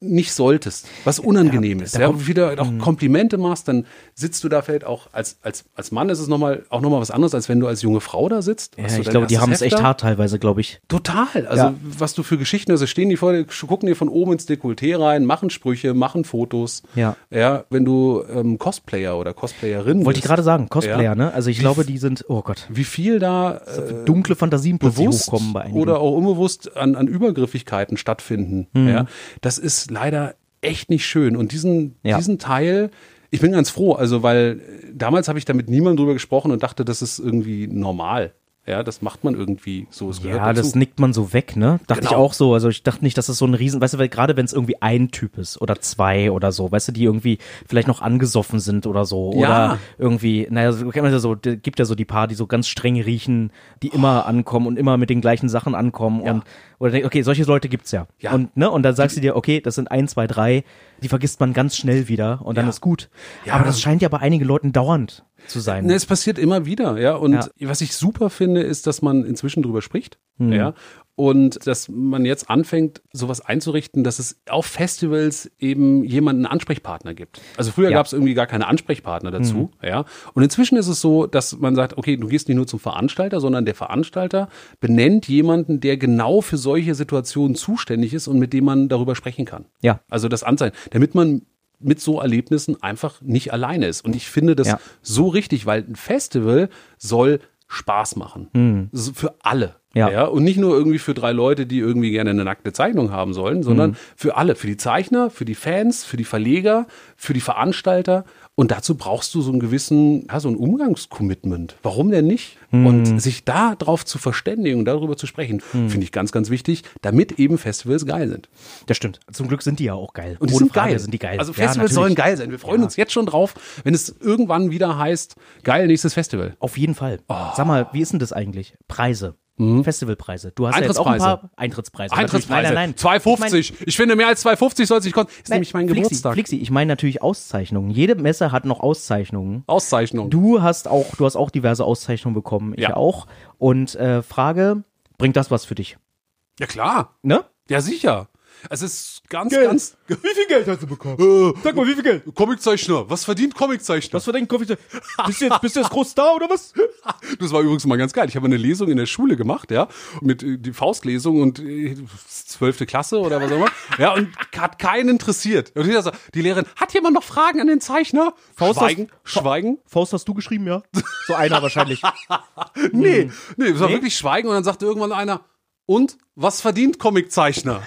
[SPEAKER 1] nicht solltest, was unangenehm ist. Ja,
[SPEAKER 2] kommt-
[SPEAKER 1] wieder auch Komplimente machst, dann sitzt du da vielleicht auch als, als, als Mann ist es nochmal, auch nochmal was anderes, als wenn du als junge Frau da sitzt.
[SPEAKER 2] Ja, ich glaube, die haben es echt hart teilweise, glaube ich.
[SPEAKER 1] Total. Also,
[SPEAKER 2] Ja.
[SPEAKER 1] was du für Geschichten hast, stehen die vor dir, gucken dir von oben ins Dekolleté rein, machen Sprüche, machen Fotos.
[SPEAKER 2] Ja.
[SPEAKER 1] Ja, wenn du ähm, Cosplayer oder Cosplayerin
[SPEAKER 2] Wollte ich gerade sagen, Cosplayer,
[SPEAKER 1] Ja.
[SPEAKER 2] ne? Also ich glaube, die sind, oh Gott,
[SPEAKER 1] Wie viel da äh,
[SPEAKER 2] dunkle Fantasien
[SPEAKER 1] bewusst
[SPEAKER 2] hochkommen bei einigen.
[SPEAKER 1] oder auch unbewusst an, an Übergriffigkeiten stattfinden.
[SPEAKER 2] Mhm.
[SPEAKER 1] Ja, das ist leider echt nicht schön. Und diesen,
[SPEAKER 2] Ja.
[SPEAKER 1] diesen Teil, ich bin ganz froh, also weil äh, damals habe ich da mit niemandem drüber gesprochen und dachte, das ist irgendwie normal. Ja, das macht man irgendwie so. Es gehört
[SPEAKER 2] Ja, das
[SPEAKER 1] dazu.
[SPEAKER 2] nickt man so weg, ne? Dachte ich
[SPEAKER 1] Genau.
[SPEAKER 2] auch so. Also ich dachte nicht, dass das so ein Riesen, weißt du, weil gerade wenn es irgendwie ein Typ ist oder zwei oder so, weißt du, die irgendwie vielleicht noch angesoffen sind oder so.
[SPEAKER 1] Ja.
[SPEAKER 2] Oder irgendwie, naja, man ja so, gibt ja so die paar, die so ganz streng riechen, die immer ankommen und immer mit den gleichen Sachen ankommen und oder denk, okay, solche Leute gibt's ja.
[SPEAKER 1] Ja.
[SPEAKER 2] Und, ne, und dann sagst du dir, okay, das sind ein, zwei, drei, die vergisst man ganz schnell wieder und dann
[SPEAKER 1] Ja.
[SPEAKER 2] ist gut.
[SPEAKER 1] Ja.
[SPEAKER 2] Aber das scheint ja bei einigen Leuten dauernd zu sein.
[SPEAKER 1] Ne, es passiert immer wieder, ja. Und
[SPEAKER 2] Ja.
[SPEAKER 1] was ich super finde, ist, dass man inzwischen drüber spricht,
[SPEAKER 2] Mhm.
[SPEAKER 1] ja. Und dass man jetzt anfängt, sowas einzurichten, dass es auf Festivals eben jemanden Ansprechpartner gibt. Also früher
[SPEAKER 2] Ja. Mhm.
[SPEAKER 1] gab es irgendwie gar keine Ansprechpartner dazu, ja. Und inzwischen ist es so, dass man sagt, okay, du gehst nicht nur zum Veranstalter, sondern der Veranstalter benennt jemanden, der genau für solche Situationen zuständig ist und mit dem man darüber sprechen kann.
[SPEAKER 2] Ja.
[SPEAKER 1] Also das Anzeigen, damit man mit so Erlebnissen einfach nicht alleine ist. Und ich finde das
[SPEAKER 2] Ja.
[SPEAKER 1] so richtig, weil ein Festival soll Spaß machen. So Für alle.
[SPEAKER 2] Hm. Ja.
[SPEAKER 1] Und nicht nur irgendwie für drei Leute, die irgendwie gerne eine nackte Zeichnung haben sollen, sondern
[SPEAKER 2] Hm.
[SPEAKER 1] für alle. Für die Zeichner, für die Fans, für die Verleger, für die Veranstalter. Und dazu brauchst du so einen gewissen, ja, so ein Umgangscommitment. Warum denn nicht?
[SPEAKER 2] Hm.
[SPEAKER 1] Und sich da drauf zu verständigen und darüber zu sprechen, finde ich ganz, ganz wichtig, damit eben Festivals geil sind.
[SPEAKER 2] Das stimmt. Zum Glück sind die ja auch geil.
[SPEAKER 1] Und die
[SPEAKER 2] Ohne
[SPEAKER 1] sind
[SPEAKER 2] Frage
[SPEAKER 1] geil.
[SPEAKER 2] sind die geil.
[SPEAKER 1] Also
[SPEAKER 2] Ja,
[SPEAKER 1] Festivals
[SPEAKER 2] natürlich.
[SPEAKER 1] sollen geil sein. Wir freuen uns jetzt schon drauf, wenn es irgendwann wieder heißt, geil, nächstes Festival.
[SPEAKER 2] Auf jeden Fall.
[SPEAKER 1] Oh.
[SPEAKER 2] Sag mal, wie ist denn das eigentlich? Preise. Festivalpreise. Du hast ja jetzt auch
[SPEAKER 1] Eintrittspreise.
[SPEAKER 2] ein paar Eintrittspreise.
[SPEAKER 1] Eintrittspreise.
[SPEAKER 2] Nein, nein, nein.
[SPEAKER 1] 2,50. Ich, finde, mehr als 2,50 soll es nicht kosten. Ist
[SPEAKER 2] Nein,
[SPEAKER 1] nämlich mein
[SPEAKER 2] Flixi,
[SPEAKER 1] Geburtstag.
[SPEAKER 2] Flixi, ich meine natürlich Auszeichnungen. Jede Messe hat noch Auszeichnungen.
[SPEAKER 1] Auszeichnung.
[SPEAKER 2] Du hast auch, du hast auch diverse Auszeichnungen bekommen. Ich
[SPEAKER 1] Ja.
[SPEAKER 2] auch. Und äh, Frage, bringt das was für dich?
[SPEAKER 1] Ja, klar.
[SPEAKER 2] Ne?
[SPEAKER 1] Ja, sicher. Es ist ganz, ganz.
[SPEAKER 5] Wie viel Geld hast du bekommen? Sag mal, wie viel Geld?
[SPEAKER 1] Comiczeichner. Was verdient Comiczeichner?
[SPEAKER 5] Was dein Kaffee? Bist du jetzt, bist du jetzt groß da oder was?
[SPEAKER 1] Das war übrigens mal ganz geil. Ich habe eine Lesung in der Schule gemacht, ja, mit äh, die Faustlesung und äh, zwölfte Klasse oder was auch immer. Ja, und hat keinen interessiert. Und jeder so, die Lehrerin, hat jemand noch Fragen an den Zeichner?
[SPEAKER 2] Faust,
[SPEAKER 1] Schweigen,
[SPEAKER 2] hast-
[SPEAKER 1] Schweigen.
[SPEAKER 2] Faust hast du geschrieben, ja? So einer wahrscheinlich.
[SPEAKER 1] Nee, nee, es war wirklich Schweigen und dann sagte irgendwann einer, und was verdient Comiczeichner?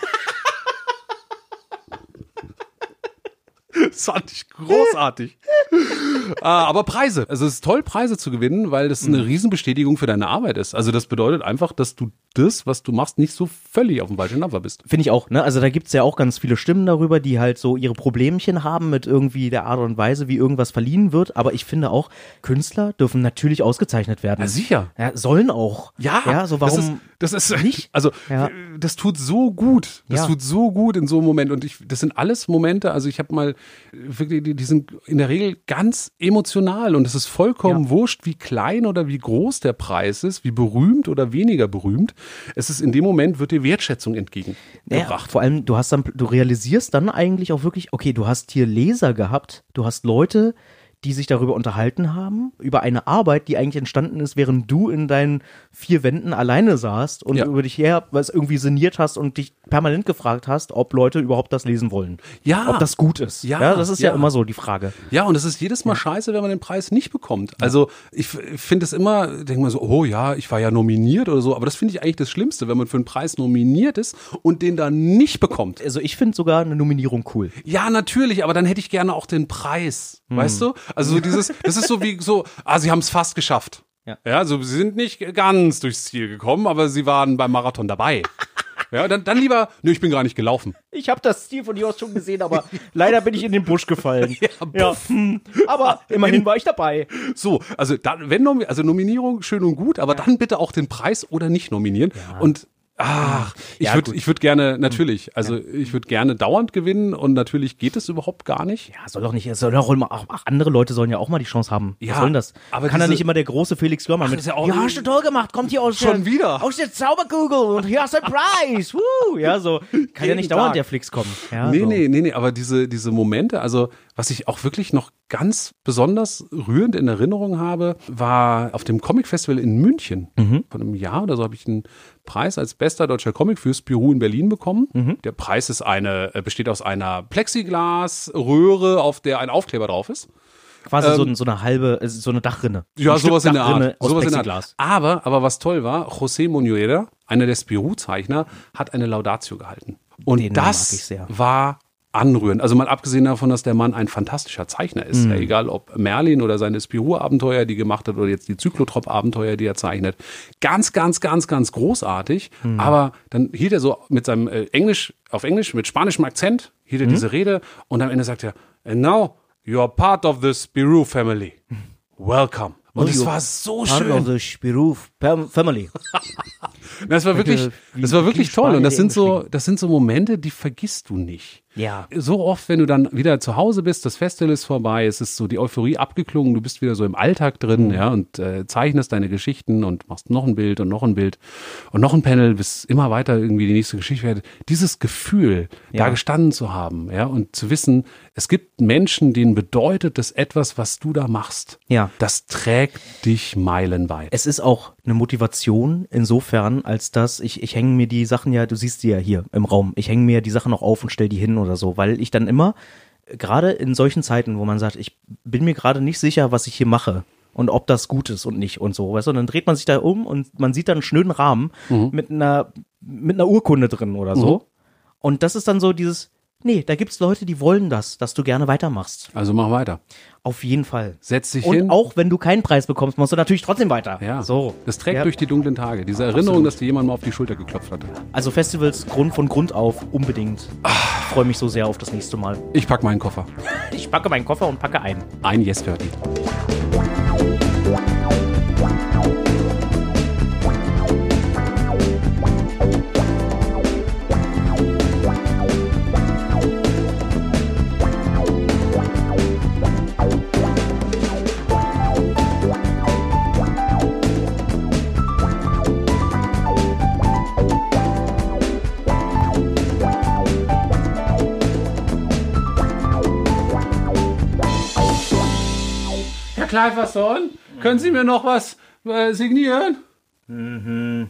[SPEAKER 1] Das fand ich großartig. ah, aber Preise. Also es ist toll, Preise zu gewinnen, weil das eine Riesenbestätigung für deine Arbeit ist. Also das bedeutet einfach, dass du das, was du machst, nicht so völlig auf dem falschen Dampfer bist.
[SPEAKER 2] Finde ich auch, ne? Also da gibt's ja auch ganz viele Stimmen darüber, die halt so ihre Problemchen haben mit irgendwie der Art und Weise, wie irgendwas verliehen wird. Aber ich finde auch, Künstler dürfen natürlich ausgezeichnet werden.
[SPEAKER 1] Ja, sicher.
[SPEAKER 2] Ja, sollen auch. Ja, so warum
[SPEAKER 1] das ist, das ist
[SPEAKER 2] nicht?
[SPEAKER 1] Also
[SPEAKER 2] Ja.
[SPEAKER 1] das tut so gut. Das
[SPEAKER 2] Ja.
[SPEAKER 1] tut so gut in so einem Moment. Und ich, das sind alles Momente. Also ich habe mal wirklich, die, die sind in der Regel ganz emotional und es ist vollkommen
[SPEAKER 2] Ja.
[SPEAKER 1] wurscht, wie klein oder wie groß der Preis ist, wie berühmt oder weniger berühmt. Es ist in dem Moment wird dir Wertschätzung
[SPEAKER 2] Ja,
[SPEAKER 1] entgegengebracht.
[SPEAKER 2] vor allem, du hast dann, du realisierst dann eigentlich auch wirklich, okay, du hast hier Leser gehabt, du hast Leute, die sich darüber unterhalten haben, über eine Arbeit, die eigentlich entstanden ist, während du in deinen vier Wänden alleine saßt und
[SPEAKER 1] Ja.
[SPEAKER 2] über dich her was irgendwie sinniert hast und dich permanent gefragt hast, ob Leute überhaupt das lesen wollen.
[SPEAKER 1] Ja.
[SPEAKER 2] Ob das gut ist.
[SPEAKER 1] Ja,
[SPEAKER 2] das ist ja,
[SPEAKER 1] ja.
[SPEAKER 2] immer so die Frage.
[SPEAKER 1] Ja, und es ist jedes Mal scheiße, wenn man den Preis nicht bekommt. Also ich finde es immer, denke mal so, oh ja, ich war ja nominiert oder so, aber das finde ich eigentlich das Schlimmste, wenn man für einen Preis nominiert ist und den dann nicht bekommt.
[SPEAKER 2] Also ich finde sogar eine Nominierung cool.
[SPEAKER 1] Ja, natürlich, aber dann hätte ich gerne auch den Preis, weißt du? Also so dieses, das ist so wie so, ah, sie haben es fast geschafft.
[SPEAKER 2] Ja.
[SPEAKER 1] ja, also sie sind nicht ganz durchs Ziel gekommen, aber sie waren beim Marathon dabei. Ja, dann, dann lieber, nö, ich bin gar nicht gelaufen.
[SPEAKER 2] Ich habe das Ziel von dir aus schon gesehen, aber leider bin ich in den Busch gefallen.
[SPEAKER 1] Ja,
[SPEAKER 2] hm, aber immerhin war ich dabei.
[SPEAKER 1] So, also dann, wenn also Nominierung schön und gut, aber dann bitte auch den Preis oder nicht nominieren. Und ach, ich
[SPEAKER 2] Ja,
[SPEAKER 1] würde ich würde gerne natürlich, also ich würde gerne dauernd gewinnen und natürlich geht es überhaupt gar nicht.
[SPEAKER 2] Ja, soll doch nicht, soll doch immer, auch, auch andere Leute sollen ja auch mal die Chance haben.
[SPEAKER 1] Ja,
[SPEAKER 2] Was soll denn das?
[SPEAKER 1] aber
[SPEAKER 2] Kann ja
[SPEAKER 1] diese-
[SPEAKER 2] nicht immer der große Felix Görmann mit,
[SPEAKER 1] ja auch-
[SPEAKER 2] ja, hast du toll gemacht, kommt hier aus
[SPEAKER 1] Schon
[SPEAKER 2] der,
[SPEAKER 1] wieder?
[SPEAKER 2] aus der Zauberkugel und hier hast du einen Preis, Woo! ja, so, kann ja nicht dauernd
[SPEAKER 1] Tag.
[SPEAKER 2] der Flix kommen. Ja,
[SPEAKER 1] nee,
[SPEAKER 2] so.
[SPEAKER 1] nee, nee, nee, aber diese, diese Momente, also was ich auch wirklich noch ganz besonders rührend in Erinnerung habe, war auf dem Comic Festival in München.
[SPEAKER 2] Mhm.
[SPEAKER 1] Von einem Jahr oder so habe ich einen Preis als bester deutscher Comic fürs Büro in Berlin bekommen.
[SPEAKER 2] Mhm.
[SPEAKER 1] Der Preis ist eine, äh, besteht aus einer Plexiglasröhre, auf der ein Aufkleber drauf ist.
[SPEAKER 2] Quasi so, so eine halbe, äh, so eine Dachrinne.
[SPEAKER 1] Ähm, Ja,
[SPEAKER 2] Ein
[SPEAKER 1] sowas in der Art. Sowas in der. Art. Aber, aber was toll war, José Monuera, einer der Spirou-Zeichner, hat eine Laudatio gehalten. Und
[SPEAKER 2] Den
[SPEAKER 1] das war anrührend. Also mal abgesehen davon, dass der Mann ein fantastischer Zeichner
[SPEAKER 2] Mhm.
[SPEAKER 1] ist. Ja, egal ob Merlin oder seine Spirou-Abenteuer, die gemacht hat, oder jetzt die Zyklotrop-Abenteuer, die er zeichnet. Ganz, ganz, ganz, ganz großartig.
[SPEAKER 2] Mhm.
[SPEAKER 1] Aber dann hielt er so mit seinem äh, Englisch, auf Englisch, mit spanischem Akzent, hielt
[SPEAKER 2] Mhm.
[SPEAKER 1] er diese Rede und am Ende sagt er, and now you are part of the Spirou family. Welcome. Und es war so
[SPEAKER 2] Part
[SPEAKER 1] schön.
[SPEAKER 2] of the Spirou Family.
[SPEAKER 1] Das war wirklich, das war wirklich toll. Und das sind so, das sind so Momente, die vergisst du nicht.
[SPEAKER 2] Ja.
[SPEAKER 1] So oft, wenn du dann wieder zu Hause bist, das Festival ist vorbei, es ist so die Euphorie abgeklungen, du bist wieder so im Alltag drin, ja, und äh, zeichnest deine Geschichten und machst noch ein Bild und noch ein Bild und noch ein Panel, bis immer weiter irgendwie die nächste Geschichte wird. Dieses Gefühl, da
[SPEAKER 2] Ja.
[SPEAKER 1] gestanden zu haben, ja, und zu wissen, es gibt Menschen, denen bedeutet das etwas, was du da machst.
[SPEAKER 2] Ja.
[SPEAKER 1] Das trägt dich meilenweit.
[SPEAKER 2] Es ist auch eine Motivation insofern, als dass ich, ich hänge mir die Sachen ja, du siehst die ja hier im Raum, ich hänge mir die Sachen noch auf und stell die hin oder so, weil ich dann immer, gerade in solchen Zeiten, wo man sagt, ich bin mir gerade nicht sicher, was ich hier mache und ob das gut ist und nicht und so, weißt du, und dann dreht man sich da um und man sieht dann einen schönen Rahmen mit einer, mit einer Urkunde drin oder so. Und das ist dann so dieses, Nee, da gibt es Leute, die wollen das, dass du gerne weitermachst.
[SPEAKER 1] Also mach weiter.
[SPEAKER 2] Auf jeden Fall.
[SPEAKER 1] Setz dich
[SPEAKER 2] und
[SPEAKER 1] hin.
[SPEAKER 2] Und auch wenn du keinen Preis bekommst, machst du natürlich trotzdem weiter.
[SPEAKER 1] Ja.
[SPEAKER 2] So.
[SPEAKER 1] Das trägt
[SPEAKER 2] ja.
[SPEAKER 1] durch die dunklen Tage. Diese Erinnerung, Absolut. dass dir jemand mal auf die Schulter geklopft hat.
[SPEAKER 2] Also Festivals Grund von Grund auf unbedingt. Ach. Ich freue mich so sehr auf das nächste Mal.
[SPEAKER 1] Ich packe meinen Koffer.
[SPEAKER 2] ich packe meinen Koffer und packe ein.
[SPEAKER 1] Ein Yes 30. Kleiferson, können Sie mir noch was äh, signieren? Mhm.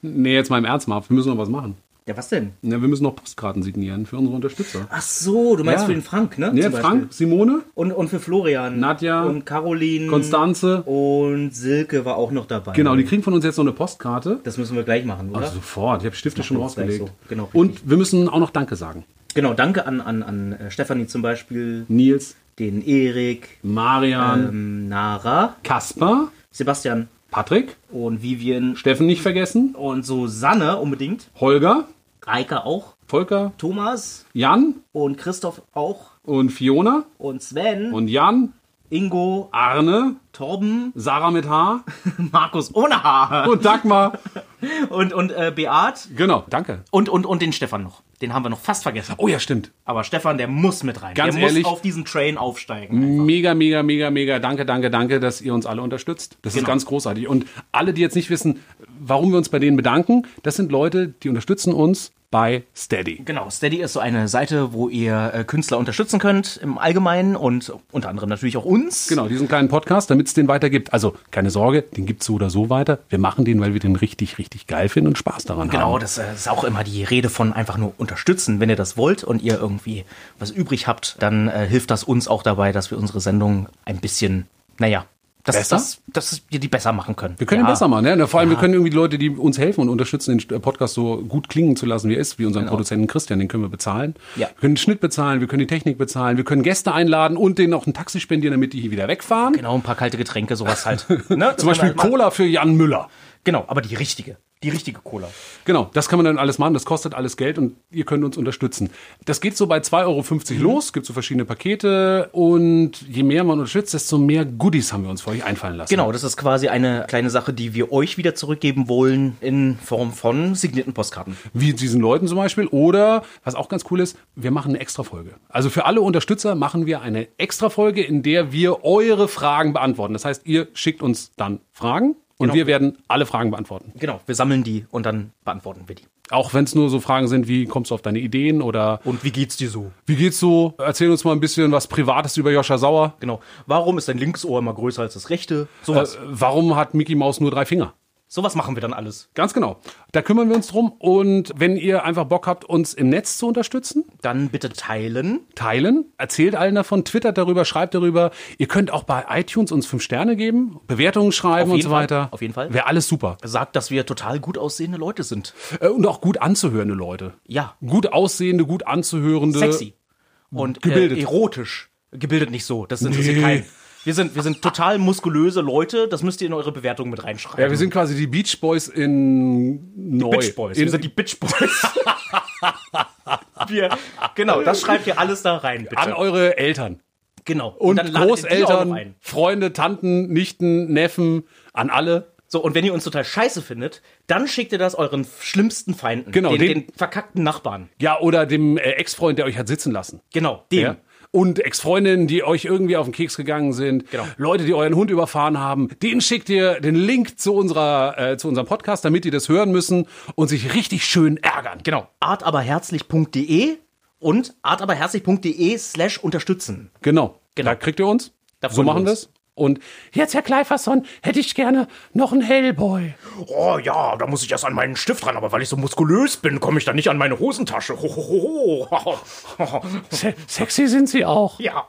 [SPEAKER 1] Nee, jetzt mal im Ernst, Marv. Wir müssen noch was machen.
[SPEAKER 2] Ja, was denn?
[SPEAKER 1] Ja, wir müssen noch Postkarten signieren für unsere Unterstützer.
[SPEAKER 2] Ach so, du meinst
[SPEAKER 1] Ja.
[SPEAKER 2] für den Frank, ne? Beispiel.
[SPEAKER 1] Frank, Simone,
[SPEAKER 2] Und, und für Florian.
[SPEAKER 1] Nadja,
[SPEAKER 2] Und Caroline.
[SPEAKER 1] Konstanze.
[SPEAKER 2] Und Silke war auch noch dabei.
[SPEAKER 1] Genau, die kriegen von uns jetzt noch eine Postkarte.
[SPEAKER 2] Das müssen wir gleich machen, oder?
[SPEAKER 1] Also sofort, ich habe Stifte schon rausgelegt.
[SPEAKER 2] so. Genau,
[SPEAKER 1] Und wir müssen auch noch Danke sagen.
[SPEAKER 2] Genau, danke an, an, an äh, Stefanie zum Beispiel,
[SPEAKER 1] Nils,
[SPEAKER 2] den Erik,
[SPEAKER 1] Marian,
[SPEAKER 2] ähm, Nara,
[SPEAKER 1] Kaspar,
[SPEAKER 2] Sebastian,
[SPEAKER 1] Patrick,
[SPEAKER 2] und Vivian
[SPEAKER 1] Steffen nicht vergessen,
[SPEAKER 2] und Susanne unbedingt.
[SPEAKER 1] Holger,
[SPEAKER 2] Reike auch.
[SPEAKER 1] Volker,
[SPEAKER 2] Thomas.
[SPEAKER 1] Jan.
[SPEAKER 2] Und Christoph auch.
[SPEAKER 1] und Fiona.
[SPEAKER 2] Und Sven,
[SPEAKER 1] und Jan,
[SPEAKER 2] Ingo,
[SPEAKER 1] Arne,
[SPEAKER 2] Torben,
[SPEAKER 1] Sarah mit H.
[SPEAKER 2] Markus ohne Haar
[SPEAKER 1] und Dagmar.
[SPEAKER 2] und, und äh, Beat.
[SPEAKER 1] Genau, danke.
[SPEAKER 2] und, und, und den Stefan noch. Den haben wir noch fast vergessen.
[SPEAKER 1] Oh ja, stimmt.
[SPEAKER 2] Aber Stefan, der muss mit rein.
[SPEAKER 1] Ganz
[SPEAKER 2] der
[SPEAKER 1] ehrlich-
[SPEAKER 2] muss auf diesen Train aufsteigen.
[SPEAKER 1] Mega, mega, mega, mega. Danke, danke, danke, dass ihr uns alle unterstützt. Das ist
[SPEAKER 2] Genau.
[SPEAKER 1] ganz großartig. Und alle, die jetzt nicht wissen, warum wir uns bei denen bedanken, das sind Leute, die unterstützen uns bei Steady.
[SPEAKER 2] Genau, Steady ist so eine Seite, wo ihr äh, Künstler unterstützen könnt im Allgemeinen und unter anderem natürlich auch uns.
[SPEAKER 1] Genau, diesen kleinen Podcast, damit es den weitergibt. Also keine Sorge, den gibt's so oder so weiter. Wir machen den, weil wir den richtig, richtig geil finden und Spaß daran
[SPEAKER 2] Genau,
[SPEAKER 1] haben.
[SPEAKER 2] das äh, ist auch immer die Rede von einfach nur unterstützen. Wenn ihr das wollt und ihr irgendwie was übrig habt, dann äh, hilft das uns auch dabei, dass wir unsere Sendung ein bisschen, naja, dass,
[SPEAKER 1] Besser?
[SPEAKER 2] dass, dass wir die besser machen können.
[SPEAKER 1] Wir können
[SPEAKER 2] ja.
[SPEAKER 1] besser machen, ne? Na, Vor allem, wir können irgendwie die Leute, die uns helfen und unterstützen, den Podcast so gut klingen zu lassen, wie er ist, wie unseren Produzenten Christian, den können wir bezahlen.
[SPEAKER 2] Ja.
[SPEAKER 1] Wir können den Schnitt bezahlen, wir können die Technik bezahlen, wir können Gäste einladen und denen auch ein Taxi spendieren, damit die hier wieder wegfahren.
[SPEAKER 2] Genau, ein paar kalte Getränke, sowas halt. ne?
[SPEAKER 1] Zum Beispiel Cola für Jan Müller.
[SPEAKER 2] Genau, aber die richtige. Die richtige Cola.
[SPEAKER 1] Genau, das kann man dann alles machen, das kostet alles Geld und ihr könnt uns unterstützen. Das geht so bei 2,50 Euro
[SPEAKER 2] Mhm.
[SPEAKER 1] los, gibt so verschiedene Pakete und je mehr man unterstützt, desto mehr Goodies haben wir uns für euch einfallen lassen.
[SPEAKER 2] Genau, das ist quasi eine kleine Sache, die wir euch wieder zurückgeben wollen in Form von signierten Postkarten.
[SPEAKER 1] Wie diesen Leuten zum Beispiel. Oder, was auch ganz cool ist, wir machen eine Extra-Folge. Also für alle Unterstützer machen wir eine Extra-Folge, in der wir eure Fragen beantworten. Das heißt, ihr schickt uns dann Fragen und
[SPEAKER 2] Genau.
[SPEAKER 1] wir werden alle Fragen beantworten.
[SPEAKER 2] Genau, wir sammeln die und dann beantworten wir die.
[SPEAKER 1] Auch wenn es nur so Fragen sind, wie kommst du auf deine Ideen oder
[SPEAKER 2] Und wie geht's dir so?
[SPEAKER 1] wie geht's so? Erzähl uns mal ein bisschen was Privates über Joscha Sauer.
[SPEAKER 2] Genau. Warum ist dein linkes Ohr immer größer als das rechte? Sowas.
[SPEAKER 1] Äh, warum hat Mickey Maus nur drei Finger?
[SPEAKER 2] Sowas machen wir dann alles.
[SPEAKER 1] Ganz genau. Da kümmern wir uns drum. Und wenn ihr einfach Bock habt, uns im Netz zu unterstützen,
[SPEAKER 2] Dann bitte teilen.
[SPEAKER 1] teilen, erzählt allen davon, twittert darüber, schreibt darüber. Ihr könnt auch bei iTunes uns fünf Sterne geben, Bewertungen schreiben und so
[SPEAKER 2] Fall,
[SPEAKER 1] weiter.
[SPEAKER 2] auf jeden Fall.
[SPEAKER 1] Wäre alles super.
[SPEAKER 2] Sagt, dass wir total gut aussehende Leute sind.
[SPEAKER 1] Äh, Und auch gut anzuhörende Leute.
[SPEAKER 2] Ja.
[SPEAKER 1] Gut aussehende, gut anzuhörende.
[SPEAKER 2] Sexy. Und
[SPEAKER 1] Gebildet.
[SPEAKER 2] Äh, erotisch. Gebildet nicht so. Das interessiert
[SPEAKER 1] Nee.
[SPEAKER 2] keinen. Wir sind, wir sind total muskulöse Leute. Das müsst ihr in eure Bewertung mit reinschreiben.
[SPEAKER 1] Ja, wir sind quasi die Beach Boys in neu.
[SPEAKER 2] Bitch Boys.
[SPEAKER 1] In,
[SPEAKER 2] Wir sind die Bitch Boys. wir, genau, das schreibt ihr alles da rein, bitte.
[SPEAKER 1] an eure Eltern.
[SPEAKER 2] genau.
[SPEAKER 1] Und,
[SPEAKER 2] die noch
[SPEAKER 1] Großeltern. Freunde, Tanten, Nichten, Neffen, an alle.
[SPEAKER 2] So, und wenn ihr uns total scheiße findet, dann schickt ihr das euren schlimmsten Feinden.
[SPEAKER 1] Genau,
[SPEAKER 2] den,
[SPEAKER 1] den-
[SPEAKER 2] den verkackten Nachbarn.
[SPEAKER 1] Ja, oder dem äh, Ex-Freund, der euch hat sitzen lassen.
[SPEAKER 2] Genau, dem.
[SPEAKER 1] Ja. Und Ex-Freundinnen, die euch irgendwie auf den Keks gegangen sind,
[SPEAKER 2] Genau.
[SPEAKER 1] Leute, die euren Hund überfahren haben, denen schickt ihr den Link zu unserer, äh, zu unserem Podcast, damit die das hören müssen und sich richtig schön ärgern.
[SPEAKER 2] Genau. artaberherzlich.de und artaberherzlich.de slash unterstützen.
[SPEAKER 1] Genau.
[SPEAKER 2] Genau.
[SPEAKER 1] Da kriegt ihr uns.
[SPEAKER 2] Da
[SPEAKER 1] so machen wir es. Und jetzt, Herr Kleiferson, hätte ich gerne noch einen Hellboy.
[SPEAKER 5] Oh ja, da muss ich erst an meinen Stift ran, aber weil ich so muskulös bin, komme ich dann nicht an meine Hosentasche. Ho, ho, ho, ho.
[SPEAKER 1] Se sexy sind Sie auch.
[SPEAKER 5] Ja.